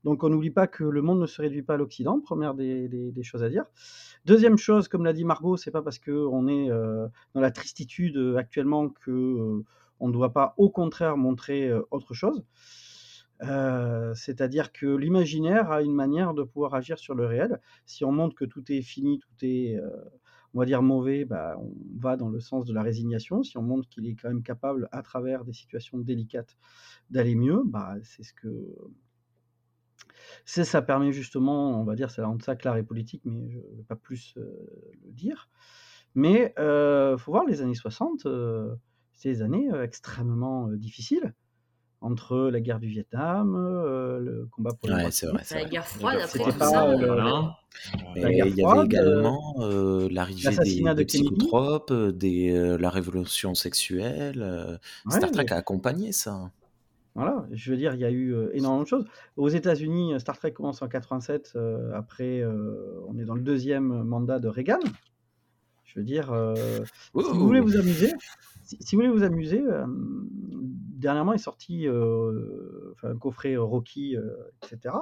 Donc on n'oublie pas que le monde ne se réduit pas à l'Occident, première des, choses à dire. Deuxième chose, comme l'a dit Margot, c'est pas parce qu'on est euh, dans la tristitude euh, actuellement que euh, on ne doit pas au contraire montrer autre chose. C'est-à-dire que l'imaginaire a une manière de pouvoir agir sur le réel. Si on montre que tout est fini, tout est, on va dire, mauvais, bah, on va dans le sens de la résignation. Si on montre qu'il est quand même capable, à travers des situations délicates, d'aller mieux, bah, c'est ce que... C'est, ça permet justement, on va dire, c'est en ça que l'art est politique, mais je ne vais pas plus euh, le dire. Mais il faut voir, les années 60, euh, c'est des années euh, extrêmement euh, difficiles entre la guerre du Vietnam, euh, le combat pour les Ouais, droits c'est civiques. vrai, c'est La vrai. guerre froide, après tout pas, ça. euh, euh. Et il y avait froide, euh, également euh, l'arrivée des, de des psychotropes, euh, des, euh, la révolution sexuelle. euh, Star Ouais, Trek a accompagné ça. Voilà, je veux dire, il y a eu euh, énormément de choses. Aux États-Unis, Star Trek commence en 87. euh, après, euh, on est dans le deuxième mandat de Reagan. Je veux dire, euh, si vous voulez vous amuser, si, si vous voulez vous amuser, euh, dernièrement est sorti euh, enfin, un coffret Rocky, euh, etc.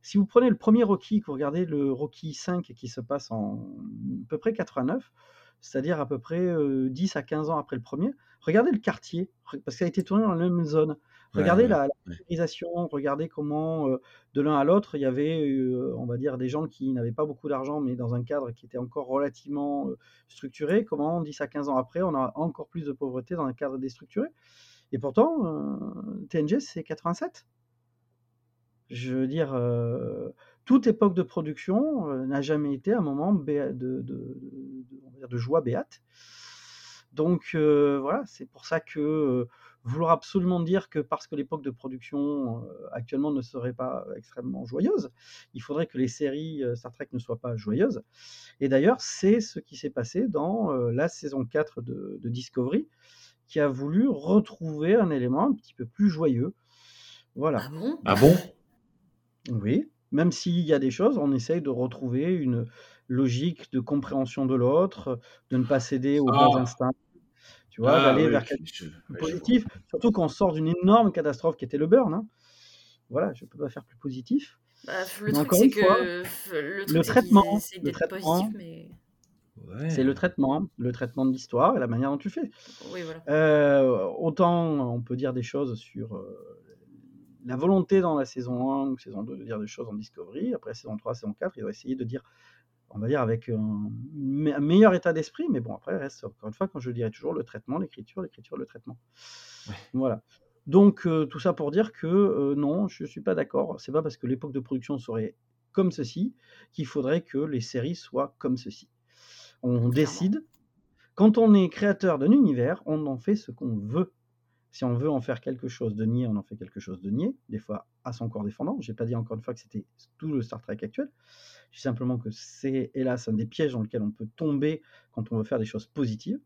Si vous prenez le premier Rocky, que vous regardez le Rocky 5 qui se passe en à peu près 89, c'est-à-dire à peu près euh, 10 à 15 ans après le premier, regardez le quartier, parce ça a été tourné dans la même zone. Regardez ouais, la, la ouais. regardez comment euh, de l'un à l'autre, il y avait, euh, on va dire, des gens qui n'avaient pas beaucoup d'argent, mais dans un cadre qui était encore relativement euh, structuré. Comment 10 à 15 ans après, on a encore plus de pauvreté dans un cadre déstructuré. Et pourtant, TNG, c'est 87. Je veux dire, toute époque de production n'a jamais été un moment de, joie béate. Donc voilà, c'est pour ça que vouloir absolument dire que parce que l'époque de production euh, actuellement ne serait pas extrêmement joyeuse, il faudrait que les séries euh, Star Trek ne soient pas joyeuses. Et d'ailleurs, c'est ce qui s'est passé dans euh, la saison 4 de, de Discovery, qui a voulu retrouver un élément un petit peu plus joyeux. Voilà. Ah bon? Ah bon? Oui, même s'il y a des choses, on essaye de retrouver une logique de compréhension de l'autre, de ne pas céder aux Ah. instincts. Tu vois, Ah, d'aller oui, vers quelque chose de positif. Surtout qu'on sort d'une énorme catastrophe qui était le burn. hein. Voilà, je peux pas faire plus positif. Bah, le truc, encore c'est une fois, que. Le truc, traitement, essaient le d'être traitement. positifs, mais. Ouais. C'est le traitement, le traitement de l'histoire et la manière dont tu fais. Oui, voilà. Euh, autant on peut dire des choses sur euh, la volonté dans la saison 1 ou saison 2 de dire des choses en Discovery. Après saison 3, saison 4, ils ont essayé de dire, on va dire, avec un, me- un meilleur état d'esprit. Mais bon, après, reste encore une fois, quand je dirais toujours, le traitement, l'écriture, l'écriture, le traitement. Ouais. Voilà. Donc, euh, tout ça pour dire que euh, non, je ne suis pas d'accord. C'est pas parce que l'époque de production serait comme ceci qu'il faudrait que les séries soient comme ceci. On décide. Quand on est créateur d'un univers, on en fait ce qu'on veut. Si on veut en faire quelque chose de niais, on en fait quelque chose de niais, des fois à son corps défendant. J'ai pas dit encore une fois que c'était tout le Star Trek actuel. Je dis simplement que c'est hélas un des pièges dans lesquels on peut tomber quand on veut faire des choses positives.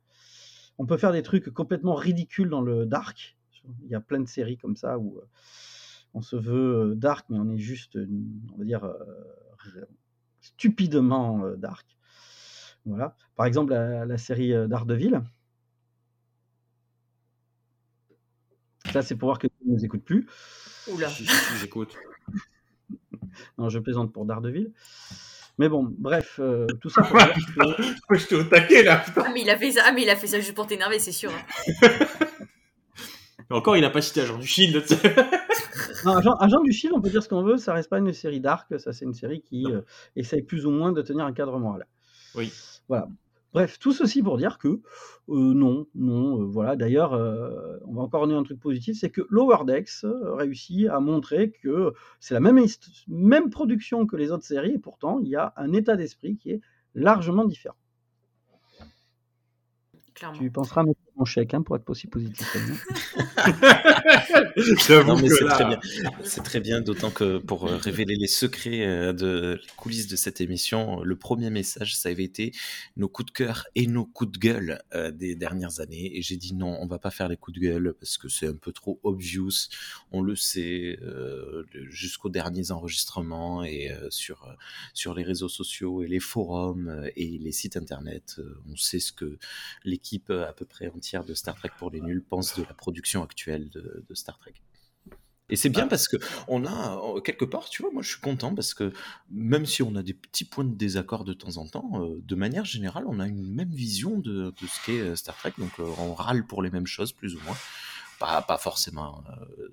On peut faire des trucs complètement ridicules dans le dark. Il y a plein de séries comme ça où euh, on se veut euh, dark, mais on est juste, on va dire, euh, stupidement dark. Voilà. Par exemple, la, la série Daredevil. Ça, c'est pour voir que tu ne nous écoutes plus. Oula. Si, si, si, j'écoute. Non, je plaisante pour Daredevil. Mais bon, bref, euh, tout ça pour dire que Je t'ai au taquet là, putain. Ah, mais il a fait ça, ah, mais il a fait ça juste pour t'énerver, c'est sûr. hein. Encore, il a pas cité Agent du Shield. Non, Agent, Agent du Shield, on peut dire ce qu'on veut, ça reste pas une série dark, ça c'est une série qui euh, essaye plus ou moins de tenir un cadre moral. Oui. Voilà. Bref, tout ceci pour dire que euh, non, non, euh, voilà. D'ailleurs, euh, on va encore donner un truc positif, c'est que Lower Decks réussit à montrer que c'est la même, production que les autres séries, et pourtant il y a un état d'esprit qui est largement différent. Clairement. Tu penseras à mon chèque hein, pour être aussi positif. c'est là- très bien. C'est très bien, d'autant que pour euh, révéler les secrets euh, de les coulisses de cette émission, le premier message, ça avait été nos coups de cœur et nos coups de gueule euh, des dernières années. Et j'ai dit non, on va pas faire les coups de gueule parce que c'est un peu trop obvious. On le sait euh, jusqu'aux derniers enregistrements et euh, sur sur les réseaux sociaux et les forums et les sites internet. on sait ce que l'équipe à peu près de Star Trek pour les nuls pense de la production actuelle de, de Star Trek. Et c'est bien Ah. parce que on a euh, quelque part, tu vois, moi je suis content parce que même si on a des petits points de désaccord de temps en temps, euh, de manière générale, on a une même vision de, de ce qu'est euh, Star Trek. Donc euh, on râle pour les mêmes choses plus ou moins, pas pas forcément. euh,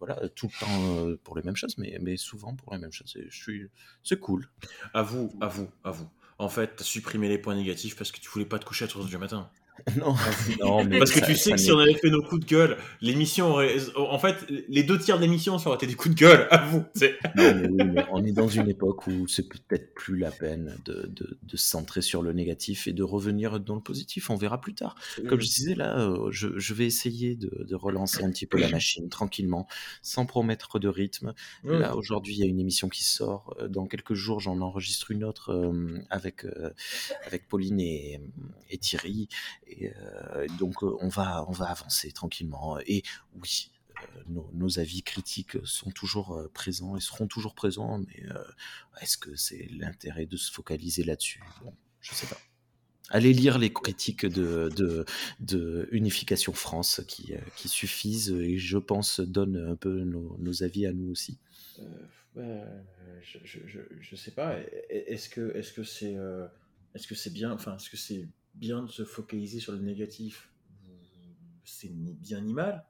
voilà, tout le temps pour les mêmes choses, mais, mais souvent pour les mêmes choses. Et je suis, c'est cool. À vous, à vous, à vous. En fait, t'as supprimé les points négatifs parce que tu voulais pas te coucher à 3h du matin. non, non, mais Parce que ça- tu sais que si on avait fait nos coups de gueule, l'émission aurait. En fait, les deux tiers de l'émission, ça aurait été des coups de gueule, à vous. Non, mais oui, mais on est dans une époque où c'est peut-être plus la peine de, de, de se centrer sur le négatif et de revenir dans le positif. On verra plus tard. Comme je disais là, euh, je, je vais essayer de, de relancer un petit peu la machine tranquillement, sans promettre de rythme. Ouais. Là, aujourd'hui, il y a une émission qui sort. Euh, Dans quelques jours, j'en enregistre une autre euh, avec, euh, avec Pauline et, et Thierry. Et euh, donc, euh, on va, on va avancer tranquillement. Et oui, euh, nos, avis critiques sont toujours présents et seront toujours présents, mais est-ce que c'est l'intérêt de se focaliser là-dessus? Bon, je sais pas. Allez lire les critiques de, de, Unification France qui, suffisent et je pense donnent un peu nos, avis à nous aussi. Bah, je, je, je, sais pas. Est-ce que est-ce que c'est est-ce que bien? Enfin est-ce que c'est bien de se focaliser sur le négatif C'est ni bien ni mal.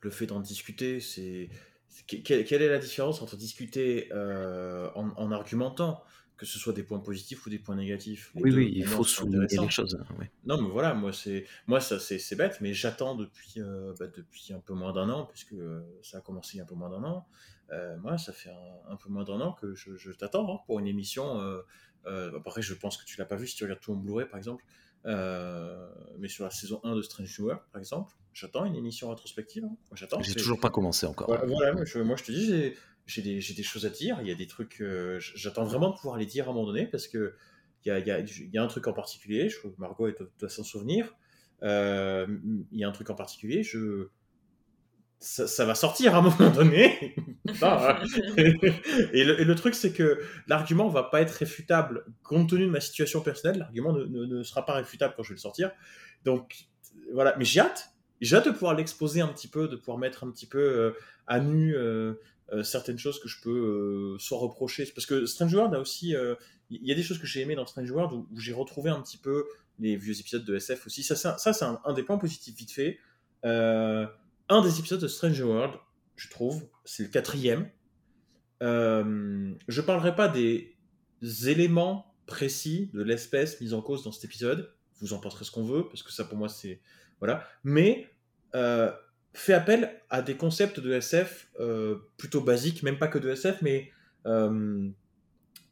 Le fait d'en discuter, c'est c'est- que- quelle, est la différence entre discuter euh, en argumentant, que ce soit des points positifs ou des points négatifs Les Oui, deux, oui, il faut souligner les choses. hein, ouais. Non, mais voilà, moi, c'est, moi ça, c'est, c'est bête, mais j'attends depuis, euh, bah, depuis un peu moins d'un an, puisque euh, ça a commencé il y a un peu moins d'un an. Euh, moi, ça fait un, un peu moins d'un an que je, je t'attends hein, pour une émission. Après, je pense que tu l'as pas vu si tu regardes tout en Blu-ray, par exemple. Mais sur la saison 1 de Strange New World, par exemple, j'attends une émission rétrospective. hein. J'attends. J'ai toujours pas commencé encore. voilà, voilà, moi, je, moi, je te dis, j'ai, des, des choses à dire. Il y a des trucs. euh, j'attends vraiment de pouvoir les dire à un moment donné parce que il y a, y a- y a un truc en particulier. Je crois que Margot doit, doit s'en souvenir. Euh, il y a un truc en particulier. Je, ça, va sortir à un moment donné. Hein. et, le, et le truc, c'est que l'argument va pas être réfutable compte tenu de ma situation personnelle. L'argument ne, ne- ne sera pas réfutable quand je vais le sortir. Donc, voilà, mais j'ai hâte. J'ai hâte de pouvoir l'exposer un petit peu, de pouvoir mettre un petit peu euh, à nu certaines choses que je peux soit reprocher. Parce que Strange World a aussi. Il y a des choses que j'ai aimées dans Strange World où, j'ai retrouvé un petit peu les vieux épisodes de SF aussi. Ça, c'est un, des points positifs vite fait. un des épisodes de Strange World, je trouve, c'est le quatrième. je parlerai pas des éléments précis de l'espèce mise en cause dans cet épisode. Vous en penserez ce qu'on veut, parce que ça pour moi c'est voilà. Mais euh, fait appel à des concepts de SF euh, plutôt basiques, même pas que de SF, mais euh,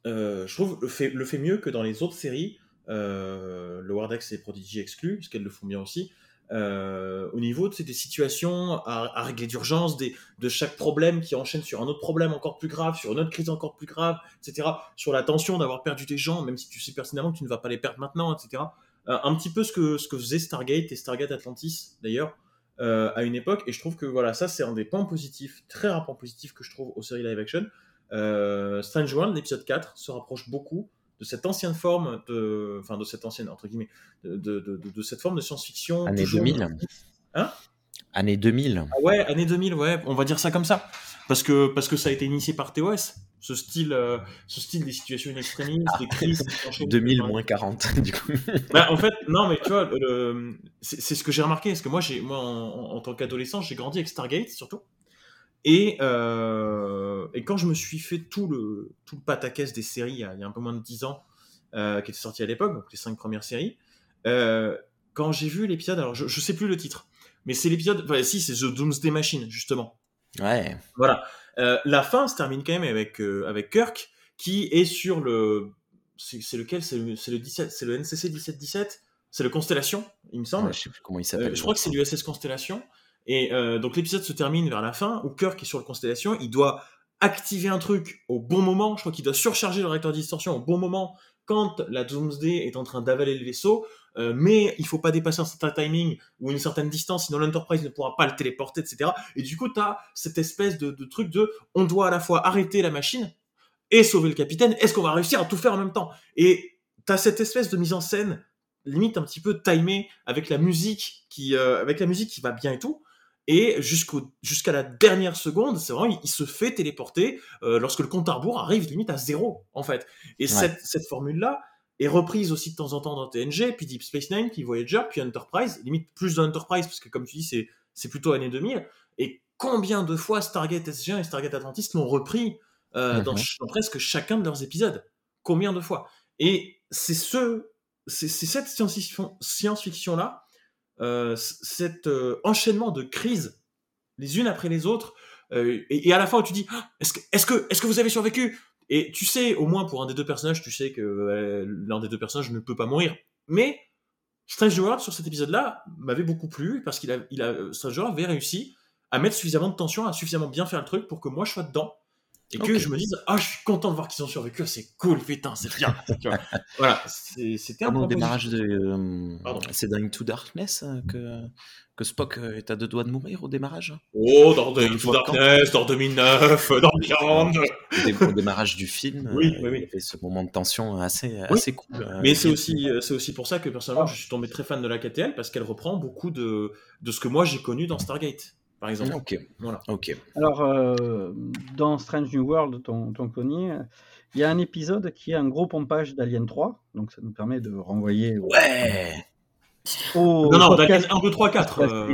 je trouve le fait, le fait mieux que dans les autres séries, le Wardex et Prodigy exclus, parce qu'elles le font bien aussi. au niveau de des situations à, régler d'urgence, de chaque problème qui enchaîne sur un autre problème encore plus grave, sur une autre crise encore plus grave, etc. Sur la tension d'avoir perdu des gens, même si tu sais personnellement que tu ne vas pas les perdre maintenant, etc. Euh, un petit peu ce que, ce que faisait Stargate et Stargate Atlantis d'ailleurs euh, à une époque. Et je trouve que voilà, ça c'est un des points positifs, très rares points positifs que je trouve aux séries live action. Euh, Strange World, l'épisode 4, se rapproche beaucoup de cette ancienne forme de, enfin de cette ancienne entre guillemets, de, de, de, cette forme de science-fiction. Année 2000. Hein? Année 2000. Ah ouais, année 2000, ouais, on va dire ça comme ça, parce que parce que ça a été initié par TOS ce style, euh, ce style des situations extrémistes, des crises. 2000 moins 40, du coup. Bah, en fait, non, mais tu vois, c'est ce que j'ai remarqué, parce que moi, moi en, tant qu'adolescent, j'ai grandi avec Stargate, surtout. Et, euh, et quand je me suis fait tout le, tout le pataquès des séries il y, a, un peu moins de 10 ans, euh, qui était sorti à l'époque, donc les 5 premières séries, quand j'ai vu l'épisode, alors je, je sais plus le titre, mais c'est l'épisode, enfin, si, c'est The Doomsday Machine, justement. Ouais. Voilà. Euh, la fin se termine quand même avec, euh, avec Kirk qui est sur le. C'est lequel? C'est le, le, 17, c'est le NCC 1717 C'est le Constellation, il me semble. je sais plus comment il s'appelle. Euh, je crois que c'est l'USS Constellation. Et donc l'épisode se termine vers la fin où Kirk est sur le Constellation. Il doit activer un truc au bon moment. Je crois qu'il doit surcharger le réacteur de distorsion au bon moment quand la Doomsday est en train d'avaler le vaisseau. Euh, mais il faut pas dépasser un certain timing ou une certaine distance, sinon l'Enterprise ne pourra pas le téléporter, etc. Et du coup, tu as cette espèce de, truc de on doit à la fois arrêter la machine et sauver le capitaine. Est-ce qu'on va réussir à tout faire en même temps? Et tu as cette espèce de mise en scène limite un petit peu timée avec la musique qui euh, avec la musique qui va bien et tout et jusqu'à la dernière seconde c'est vraiment il, se fait téléporter euh, lorsque le compte à rebours arrive limite à zéro en fait et cette, cette formule là est reprise aussi de temps en temps dans TNG, puis Deep Space Nine, puis Voyager, puis Enterprise, limite plus d'Enterprise, parce que comme tu dis, c'est, c'est plutôt année 2000. Et combien de fois Stargate SG1 et Stargate Atlantis l'ont repris euh, mhm. dans, presque chacun de leurs épisodes? Combien de fois? Et c'est ce, c'est, cette science-fiction, là, euh, cet euh, enchaînement de crises les unes après les autres, et, à la fin tu dis ah, est-ce que, est-ce que, est-ce que vous avez survécu? Et tu sais, au moins pour un des deux personnages, tu sais que euh, l'un des deux personnages ne peut pas mourir. Mais Strange World, sur cet épisode-là, m'avait beaucoup plu parce qu'il a, il Strange avait réussi à mettre suffisamment de tension, à suffisamment bien faire le truc pour que moi je sois dedans et que je me dise ah je suis content de voir qu'ils ont survécu c'est cool putain c'est bien voilà c'était un démarrage de euh, c'est dans Into Darkness euh, que que Spock euh, est à deux doigts de mourir au démarrage? Oh dans Into Darkness dans 2009 dans Beyond au démarrage du film oui, oui, oui. il y avait ce moment de tension assez assez cool mais c'est aussi c'est aussi pour ça que personnellement je suis tombé très fan de la KTL parce qu'elle reprend beaucoup de de ce que moi j'ai connu dans Stargate par exemple. Ok. Voilà. Ok. Alors, euh, dans Strange New World, ton, ton il y a un épisode qui est un gros pompage d'Alien 3, donc ça nous permet de renvoyer. Ouais. non, non, d'Alien 1, 2, 3, 4.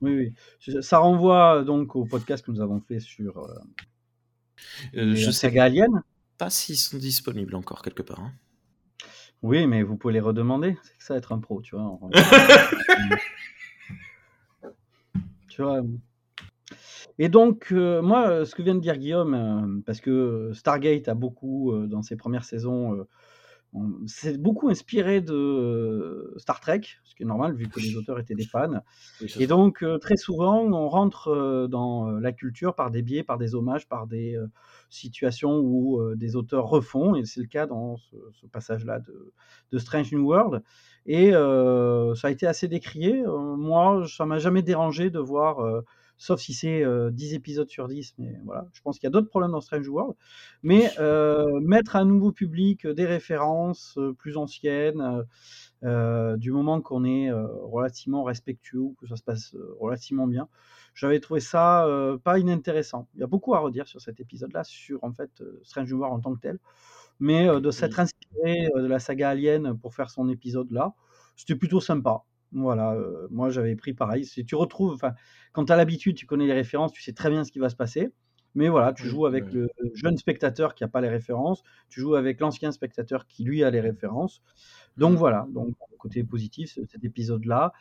Oui, oui. Ça renvoie donc au podcast que nous avons fait sur. Euh, euh je sais Alien. Pas s'ils sont disponibles encore quelque part. Hein. Oui, mais vous pouvez les redemander. C'est ça être un pro, tu vois. Et donc, euh, moi, ce que vient de dire Guillaume, euh, parce que Stargate a beaucoup, euh, dans ses premières saisons, c'est beaucoup inspiré de Star Trek, ce qui est normal vu que les auteurs étaient des fans. et donc, très souvent, on rentre dans la culture par des biais, par des hommages, par des situations où des auteurs refont, et c'est le cas dans ce, passage-là de, de, Strange New World. Et ça a été assez décrié. moi, ça m'a jamais dérangé de voir, sauf si c'est 10 épisodes sur 10, mais voilà, je pense qu'il y a d'autres problèmes dans Strange World. Mais mettre à un nouveau public des références plus anciennes, euh, du moment qu'on est euh, relativement respectueux, que ça se passe euh, relativement bien. J'avais trouvé ça euh, pas inintéressant. Il y a beaucoup à redire sur cet épisode-là, sur en fait euh, Strange World en tant que tel, mais euh, de s'être inspiré euh, de la saga Alien pour faire son épisode là, c'était plutôt sympa. Voilà, euh, moi j'avais pris pareil. Si tu retrouves, enfin, quand tu as l'habitude, tu connais les références, tu sais très bien ce qui va se passer. Mais voilà, tu joues avec le jeune spectateur qui n'a pas les références, tu joues avec l'ancien spectateur qui lui a les références. Donc Mhm. voilà, donc côté positif, cet épisode-là,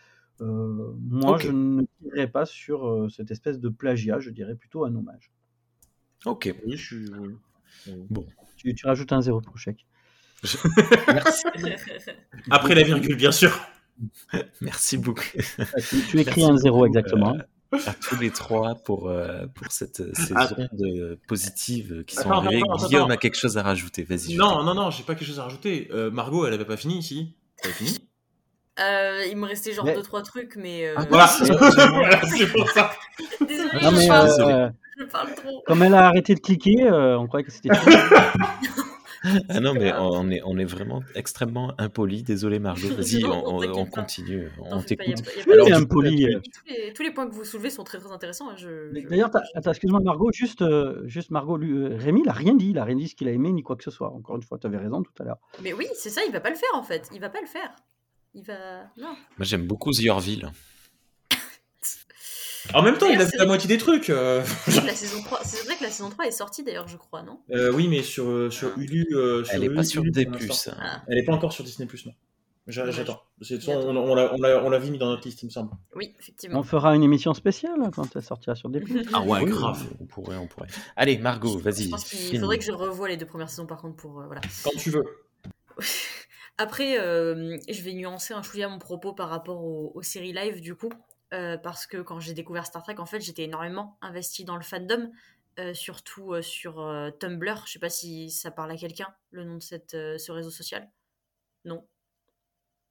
euh, moi je ne dirais pas sur euh, cette espèce de plagiat, je dirais plutôt un hommage. Ok. Oui, je suis. Bon. Tu, tu rajoutes un zéro pour chèque. Merci. Après la virgule, bien sûr. Merci beaucoup. Tu, tu écris Merci un zéro exactement. euh, à tous les trois pour, euh, pour cette, ces Ah. ondes positives qui sont Attends, arrivées. attends, attends, Guillaume attends. a quelque chose à rajouter. Vas-y. Non, non, non, j'ai pas quelque chose à rajouter. Euh, Margot, elle avait pas fini ici. Elle avait fini? Euh, il me restait genre Mais- deux trois trucs, mais euh, Ah, Voilà, c'est- pour ça. désolée, Non, je, mais, parle, euh, Désolé. euh, je parle trop. comme elle a arrêté de cliquer, euh, on croyait que c'était. Ah non, mais on est, on est vraiment extrêmement impoli. Désolé, Margot. Vas-y, on, continue. On t'écoute. impoli, euh. tous, les, tous les points que vous soulevez sont très très intéressants. hein, Je, Mais je- D'ailleurs, excuse-moi Margot, juste, euh, juste Margot, lui, euh, Rémi, il a rien dit, il a rien dit ce qu'il a aimé ni quoi que ce soit. Encore une fois, tu avais raison tout à l'heure. Mais oui, c'est ça, il va pas le faire en fait. Il va pas le faire. Il va. Non. Moi, j'aime beaucoup The Orville. En même temps, il a fait la moitié des trucs. euh. La saison 3, c'est vrai que la saison 3 est sortie d'ailleurs, je crois, non? Euh, oui, mais sur, euh, sur Ah. Hulu. euh, Elle sur est pas Hulu, sur Hulu, des pour l'instant. puces. Ah. Elle est pas encore sur Disney non. J'a- Dommage. J'attends. On, on l'a- on l'avait mis dans notre liste, il me semble. Oui, effectivement. On fera une émission spéciale hein, quand elle sortira sur des plumes. Ah ouais, Oui, grave. On pourrait, on pourrait. Allez, Margot, Je vas-y. pense qu'il faudrait que je revoie les deux premières saisons par contre pour. euh, voilà. Quand tu veux. Après, euh, je vais nuancer un chouïa mon propos par rapport aux, aux séries live du coup. Euh, parce que quand j'ai découvert Star Trek, en fait, j'étais énormément investie dans le fandom. euh, surtout euh, sur Tumblr. Je sais pas si ça parle à quelqu'un, le nom de ce réseau social. Non.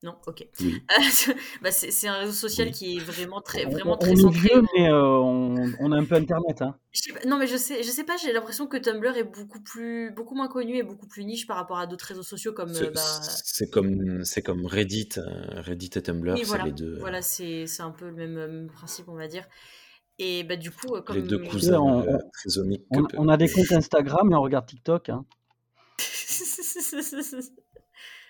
Non, ok. Oui. bah, c'est un réseau social Oui. qui est vraiment très, On, vraiment on très est centré. vieux, mais euh, on, on a un peu Internet. Hein. Pas- non, mais je sais, je sais pas, j'ai l'impression que Tumblr est beaucoup, plus, beaucoup moins connu et beaucoup plus niche par rapport à d'autres réseaux sociaux comme. euh, C'est bah, c'est comme, c'est comme Reddit. euh, Reddit et Tumblr, oui, c'est voilà, les deux, voilà c'est c'est un peu le même, euh, même principe, on va dire. Et bah, du coup, euh, comme. les deux cousins on- euh, on-. On, on a des comptes Instagram et on regarde TikTok. Hein.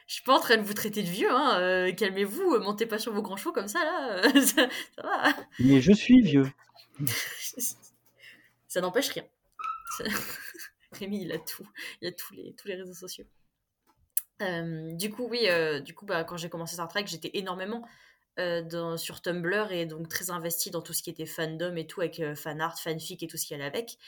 Je suis pas en train de vous traiter de vieux, hein. euh, calmez-vous, euh, montez pas sur vos grands chevaux comme ça, là. euh, ça, ça va. Mais je suis vieux. ça n'empêche rien. Ça- Rémi, il a tout. Il a tous les, tous les réseaux sociaux. Euh, du coup, oui, euh, du coup, bah, quand j'ai commencé Star Trek, j'étais énormément dans, sur Tumblr et donc très investie dans tout ce qui était fandom et tout, avec euh, fan art, fanfic et tout ce qui allait avec.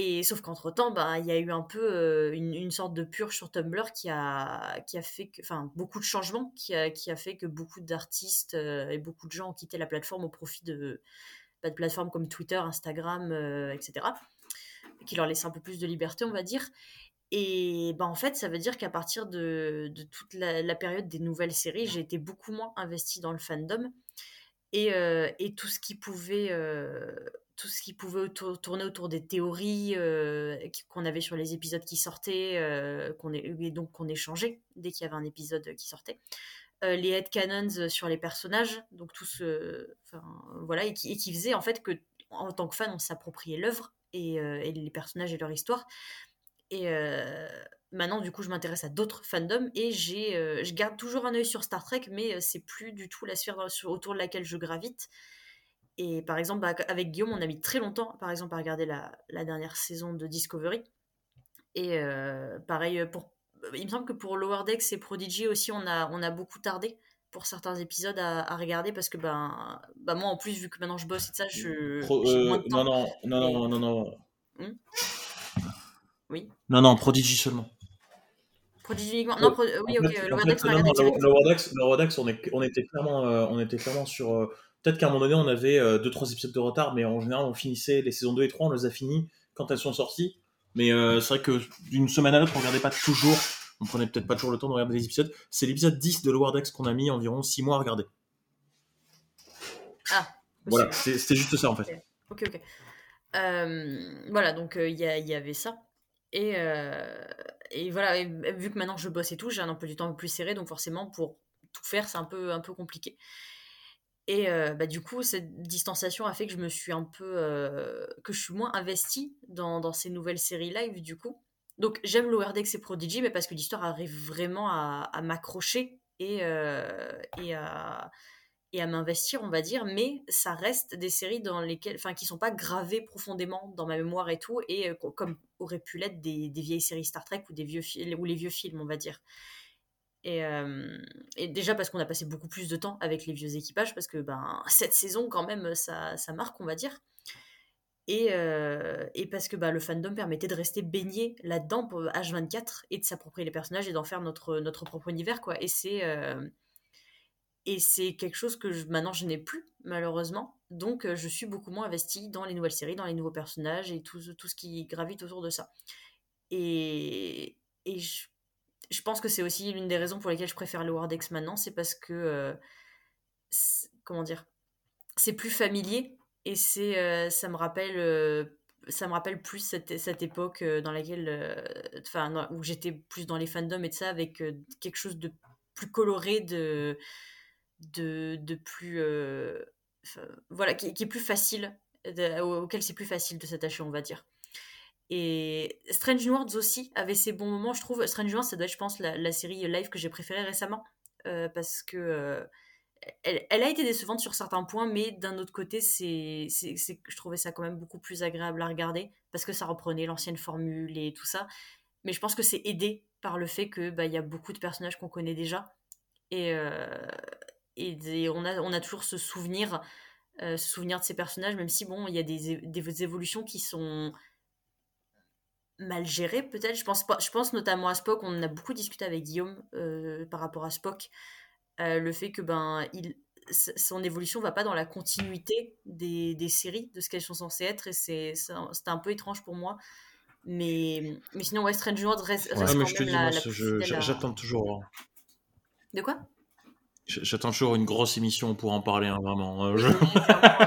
Et sauf qu'entre temps, bah, il y a eu un peu euh, une, sorte de purge sur Tumblr qui a, qui a fait que, enfin, beaucoup de changements qui a, qui a fait que beaucoup d'artistes euh, et beaucoup de gens ont quitté la plateforme au profit de, bah, plateformes comme Twitter, Instagram, euh, etc. Qui leur laissent un peu plus de liberté, on va dire. Et bah, en fait, ça veut dire qu'à partir de, toute la, période des nouvelles séries, j'ai été beaucoup moins investie dans le fandom. Et, tout ce qui pouvait, tout ce qui pouvait tourner autour des théories euh, qu'on avait sur les épisodes qui sortaient, euh, qu'on et donc qu'on échangeait dès qu'il y avait un épisode qui sortait. Euh, les headcanons sur les personnages, donc tout ce, voilà, et qui, faisait en fait que en tant que fan, on s'appropriait l'œuvre et, euh, les personnages et leur histoire. Et euh, maintenant, du coup, je m'intéresse à d'autres fandoms et euh, je garde toujours un œil sur Star Trek, mais euh, c'est plus du tout la sphère autour de laquelle je gravite. Et par exemple, bah, avec Guillaume, on a mis très longtemps, par exemple, à regarder la, la dernière saison de Discovery. Et euh, pareil, pour, il me semble que pour Lower Decks et Prodigy aussi, on a, on a beaucoup tardé pour certains épisodes à, à regarder parce que ben, bah moi, en plus, vu que maintenant je bosse et tout ça, je. Pro- euh, moins de temps. non, non, non, non, non, non. Hmm Oui. Non, non, Prodigy seulement. Prodigy uniquement? Non, Pro- euh, oui, En ok, fait- euh, Lower Decks, on a non, regardé non, direct. le, le Rodex, le Rodex, on, est- on était clairement, euh, on était clairement sur. Euh, Peut-être qu'à un moment donné, on avait 2-3 épisodes de retard, mais en général, on finissait les saisons 2 et 3, on les a finis quand elles sont sorties. Mais euh, c'est vrai que d'une semaine à l'autre, on regardait pas toujours, on prenait peut-être pas toujours le temps de regarder les épisodes. C'est l'épisode 10 de Lower Decks qu'on a mis environ 6 mois à regarder. Ah, Voilà, c'était juste ça en fait. Ok, ok. Euh, voilà, donc euh, il y, avait ça. Et, euh, et voilà, et vu que maintenant je bosse et tout, j'ai un emploi du temps plus serré, donc forcément pour tout faire, c'est un peu, un peu compliqué. Et euh, bah, du coup, cette distanciation a fait que je me suis un peu. Euh, que je suis moins investie dans, dans, ces nouvelles séries live, du coup. Donc, j'aime Lower Decks et Prodigy, mais parce que l'histoire arrive vraiment à, m'accrocher et, euh, et à m'investir, on va dire. Mais ça reste des séries dans lesquelles. Enfin, qui sont pas gravées profondément dans ma mémoire et tout, et comme auraient pu l'être des, des, vieilles séries Star Trek ou, des vieux ou les vieux films, on va dire. Et, euh, et, déjà parce qu'on a passé beaucoup plus de temps avec les vieux équipages, parce que ben, cette saison, quand même, ça, ça marque, on va dire. Et, euh, et parce que bah, le fandom permettait de rester baigné là-dedans pour H24 et de s'approprier les personnages et d'en faire notre, notre propre univers. Quoi. Et c'est euh, quelque chose que maintenant je n'ai plus, malheureusement. Donc je suis beaucoup moins investie dans les nouvelles séries, dans les nouveaux personnages et tout, tout ce qui gravite autour de ça. Et, et je je pense que c'est aussi l'une des raisons pour lesquelles je préfère le Wordex maintenant, c'est parce que euh, comment dire, c'est plus familier et c'est euh, ça me rappelle euh, ça me rappelle plus cette, cette époque dans laquelle enfin où j'étais plus dans les fandoms et de ça avec quelque chose de plus coloré de de, de plus voilà qui, qui, est plus facile auquel c'est plus facile de s'attacher on va dire et Strange New Worlds aussi avait ses bons moments, je trouve. Strange New Worlds, ça doit être, je pense, la, série live que j'ai préférée récemment. Euh, parce que euh, elle, a été décevante sur certains points, mais d'un autre côté, c'est, je trouvais ça quand même beaucoup plus agréable à regarder parce que ça reprenait l'ancienne formule et tout ça. Mais je pense que c'est aidé par le fait que bah, y a beaucoup de personnages qu'on connaît déjà et, euh, et, on, a, on a toujours ce souvenir, souvenir de ces personnages, même si bon, il y a des, des évolutions qui sont mal géré peut-être. Je pense, je pense notamment à Spock, on en a beaucoup discuté avec Guillaume euh, par rapport à Spock. Euh, le fait que ben, il, son évolution va pas dans la continuité des, des séries, de ce qu'elles sont censées être, et c'est un peu étrange pour moi. Mais, mais sinon, West Strange World reste, reste ouais, quand même la, J'attends toujours. Hein. De quoi? J'attends toujours une grosse émission pour en parler, hein, vraiment. Euh,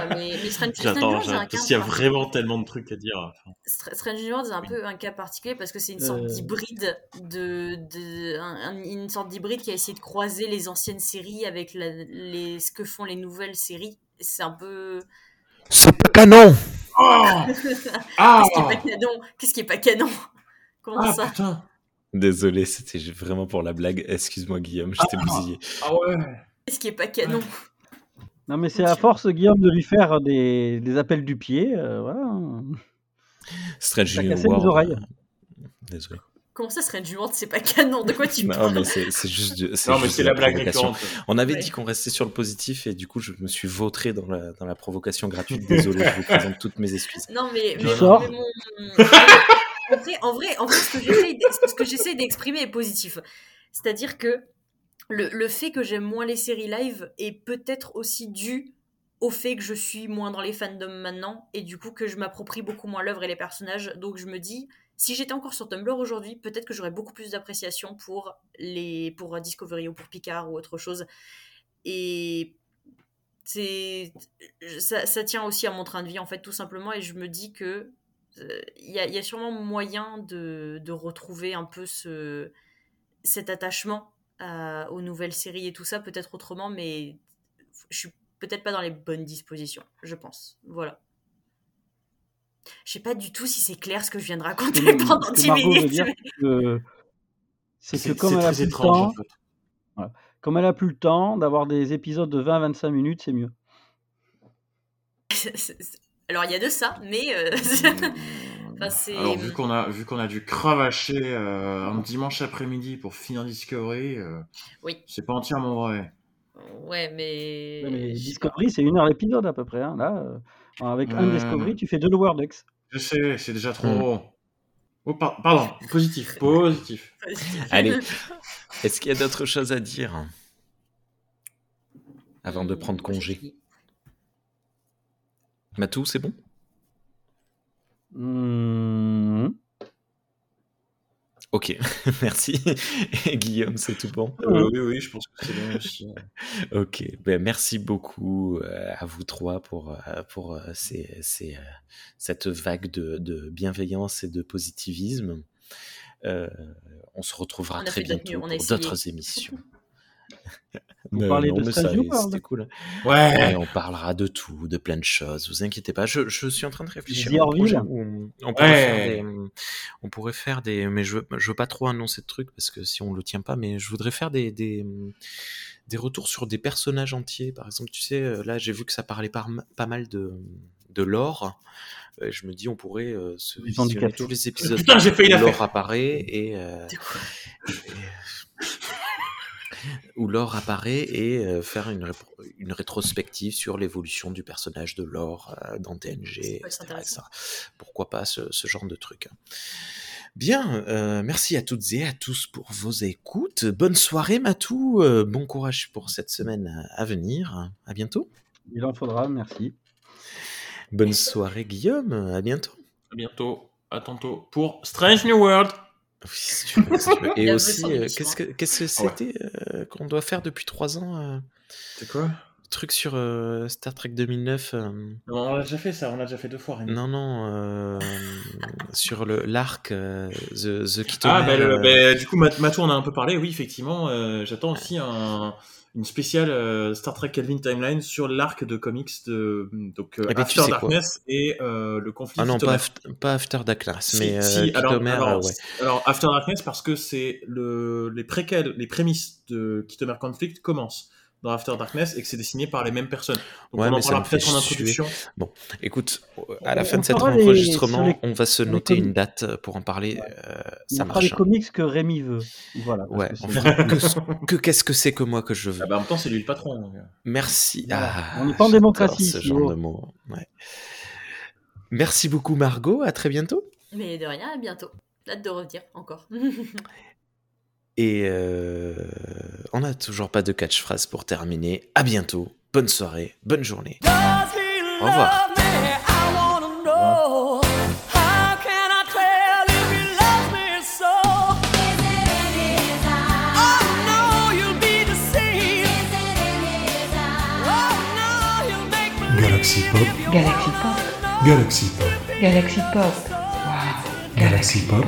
mais, mais, Strange, J'attends, parce qu'il y a vraiment tellement de trucs à dire. Strange World c'est un peu un cas particulier parce que c'est une sorte euh. d'hybride de, de une sorte d'hybride qui a essayé de croiser les anciennes séries avec les, ce que font les nouvelles séries. C'est un peu. C'est pas canon. Oh ah Qu'est-ce qui est pas canon? Qu'est-ce qui est pas canon? Comment ah, ça? putain. Désolé, c'était vraiment pour la blague. Excuse-moi, Guillaume, je t'ai ah, bousillé. Ah ouais Ce qui est pas canon. Non, mais c'est à force, Guillaume, de lui faire des, des appels du pied. Euh, voilà. Strange New World. oreilles. Désolé. Comment ça, serait du World C'est pas canon. De quoi tu parles? Non, mais c'est juste. Non, mais c'est la blague On avait dit qu'on restait sur le positif et du coup, je me suis vautré dans la, dans la provocation gratuite. Désolé, je vous présente toutes mes excuses. Non, mais. mais, mais mon... en vrai, en ce que j'essaie d'exprimer est positif. C'est-à-dire que le, le, fait que j'aime moins les séries live est peut-être aussi dû au fait que je suis moins dans les fandoms maintenant et du coup que je m'approprie beaucoup moins l'œuvre et les personnages. Donc je me dis, si j'étais encore sur Tumblr aujourd'hui, peut-être que j'aurais beaucoup plus d'appréciation pour les pour Discovery ou pour Picard ou autre chose. Et c'est ça, ça, tient aussi à mon train de vie en fait tout simplement et je me dis que il y, y, a sûrement moyen de, de, retrouver un peu ce, cet attachement à, aux nouvelles séries et tout ça, peut-être autrement, mais je suis peut-être pas dans les bonnes dispositions, je pense. Voilà. Je sais pas du tout si c'est clair ce que je viens de raconter pendant 10 minutes. C'est que comme elle a plus le temps, en fait. voilà. comme elle a plus le temps d'avoir des épisodes de 20-25 minutes, c'est mieux. Alors il y a de ça, mais euh... enfin, Alors vu qu'on a vu qu'on a dû cravacher euh, un dimanche après-midi pour finir Discovery, euh, oui. c'est pas entièrement vrai. Ouais, mais, ouais, mais Discovery c'est une heure l'épisode à peu près. Hein. Là, euh, avec un Discovery, tu fais deux Lower Decks. Je sais, c'est déjà trop. Mm. Oh, par pardon, positif, positif. Allez, est-ce qu'il y a d'autres choses à dire avant de prendre congé? Matou, c'est bon? Mmh. Ok, merci. Et Guillaume, c'est tout bon? Euh, Oui, oui, je pense que c'est bon aussi. ok, ben, merci beaucoup euh, à vous trois pour, euh, pour ces, ces, cette vague de, de, bienveillance et de positivisme. on se retrouvera très bientôt pour d'autres émissions. Vous parlez non, de C'était cool. Ouais. Ouais, on parlera de tout, de plein de choses. Vous inquiétez pas. Je, je suis en train de réfléchir The à un projet Orville. où on, on pourrait Ouais. faire des, on pourrait faire des, mais je veux, je veux pas trop annoncer de trucs parce que si on le tient pas, mais je voudrais faire des, des, des retours sur des personnages entiers. Par exemple, tu sais, euh, là, j'ai vu que ça parlait pas, pas mal de, de lore. Euh, Je me dis, on pourrait euh, se visionner tous les épisodes Putain, j'ai failli la faire. apparaît et, euh, où Laure apparaît et euh, faire une, une rétrospective sur l'évolution du personnage de Laure euh, dans TNG. Pourquoi pas ce, ce genre de truc. hein. Bien, euh, merci à toutes et à tous pour vos écoutes. Bonne soirée Matou, euh, bon courage pour cette semaine à venir. À bientôt. Il en faudra, merci. Bonne soirée Guillaume, à bientôt. À bientôt. À tantôt pour Strange New World. Oui, si tu veux, si tu veux? Il Et aussi, euh, qu'est-ce que qu'est-ce que c'était euh, qu'on doit faire depuis trois ans euh, C'est quoi? Truc sur euh, Star Trek 2009. euh, On l'a déjà fait ça, on l'a déjà fait deux fois. Rémi. Non, non, euh, sur le l'arc euh, The, The Ah, bah, le- euh, bah, du coup, Mat- Matou en a un peu parlé. Oui, effectivement, euh, j'attends aussi un, une spéciale euh, Star Trek Kelvin Timeline sur l'arc de comics de donc euh, Eh ben, After Darkness et euh, le conflit. Ah non, pas, After- pas After Darkness, mais euh, si, alors, Kitomer, alors, euh, ouais. alors, After Darkness parce que c'est le les préquels, les prémices de Kitomer Conflict commencent dans After Darkness et que c'est dessiné par les mêmes personnes. Donc Ouais, on en parlera peut-être en suer. introduction. Écoute, à la On- fin on de cet les- enregistrement, les- on va se les noter une date pour en parler. euh, On ça les marche. hein. comics que Rémi veut. Voilà. Ouais, que on que qu'est-ce que c'est que moi que je veux. Ah bah, en même temps, c'est lui le patron. donc, euh. Merci. Voilà. Ah, On n'est pas en démocratie ce genre de mots. Ouais. Merci beaucoup Margot, à très bientôt. Mais de rien, à bientôt. Hâte de revenir encore. Et euh, on n'a toujours pas de catchphrase pour terminer. À bientôt. Bonne soirée, bonne journée. Au revoir. Galaxy Pop, Galaxy Pop, Galaxy Pop, Galaxy Pop. Wow. Galaxy Pop,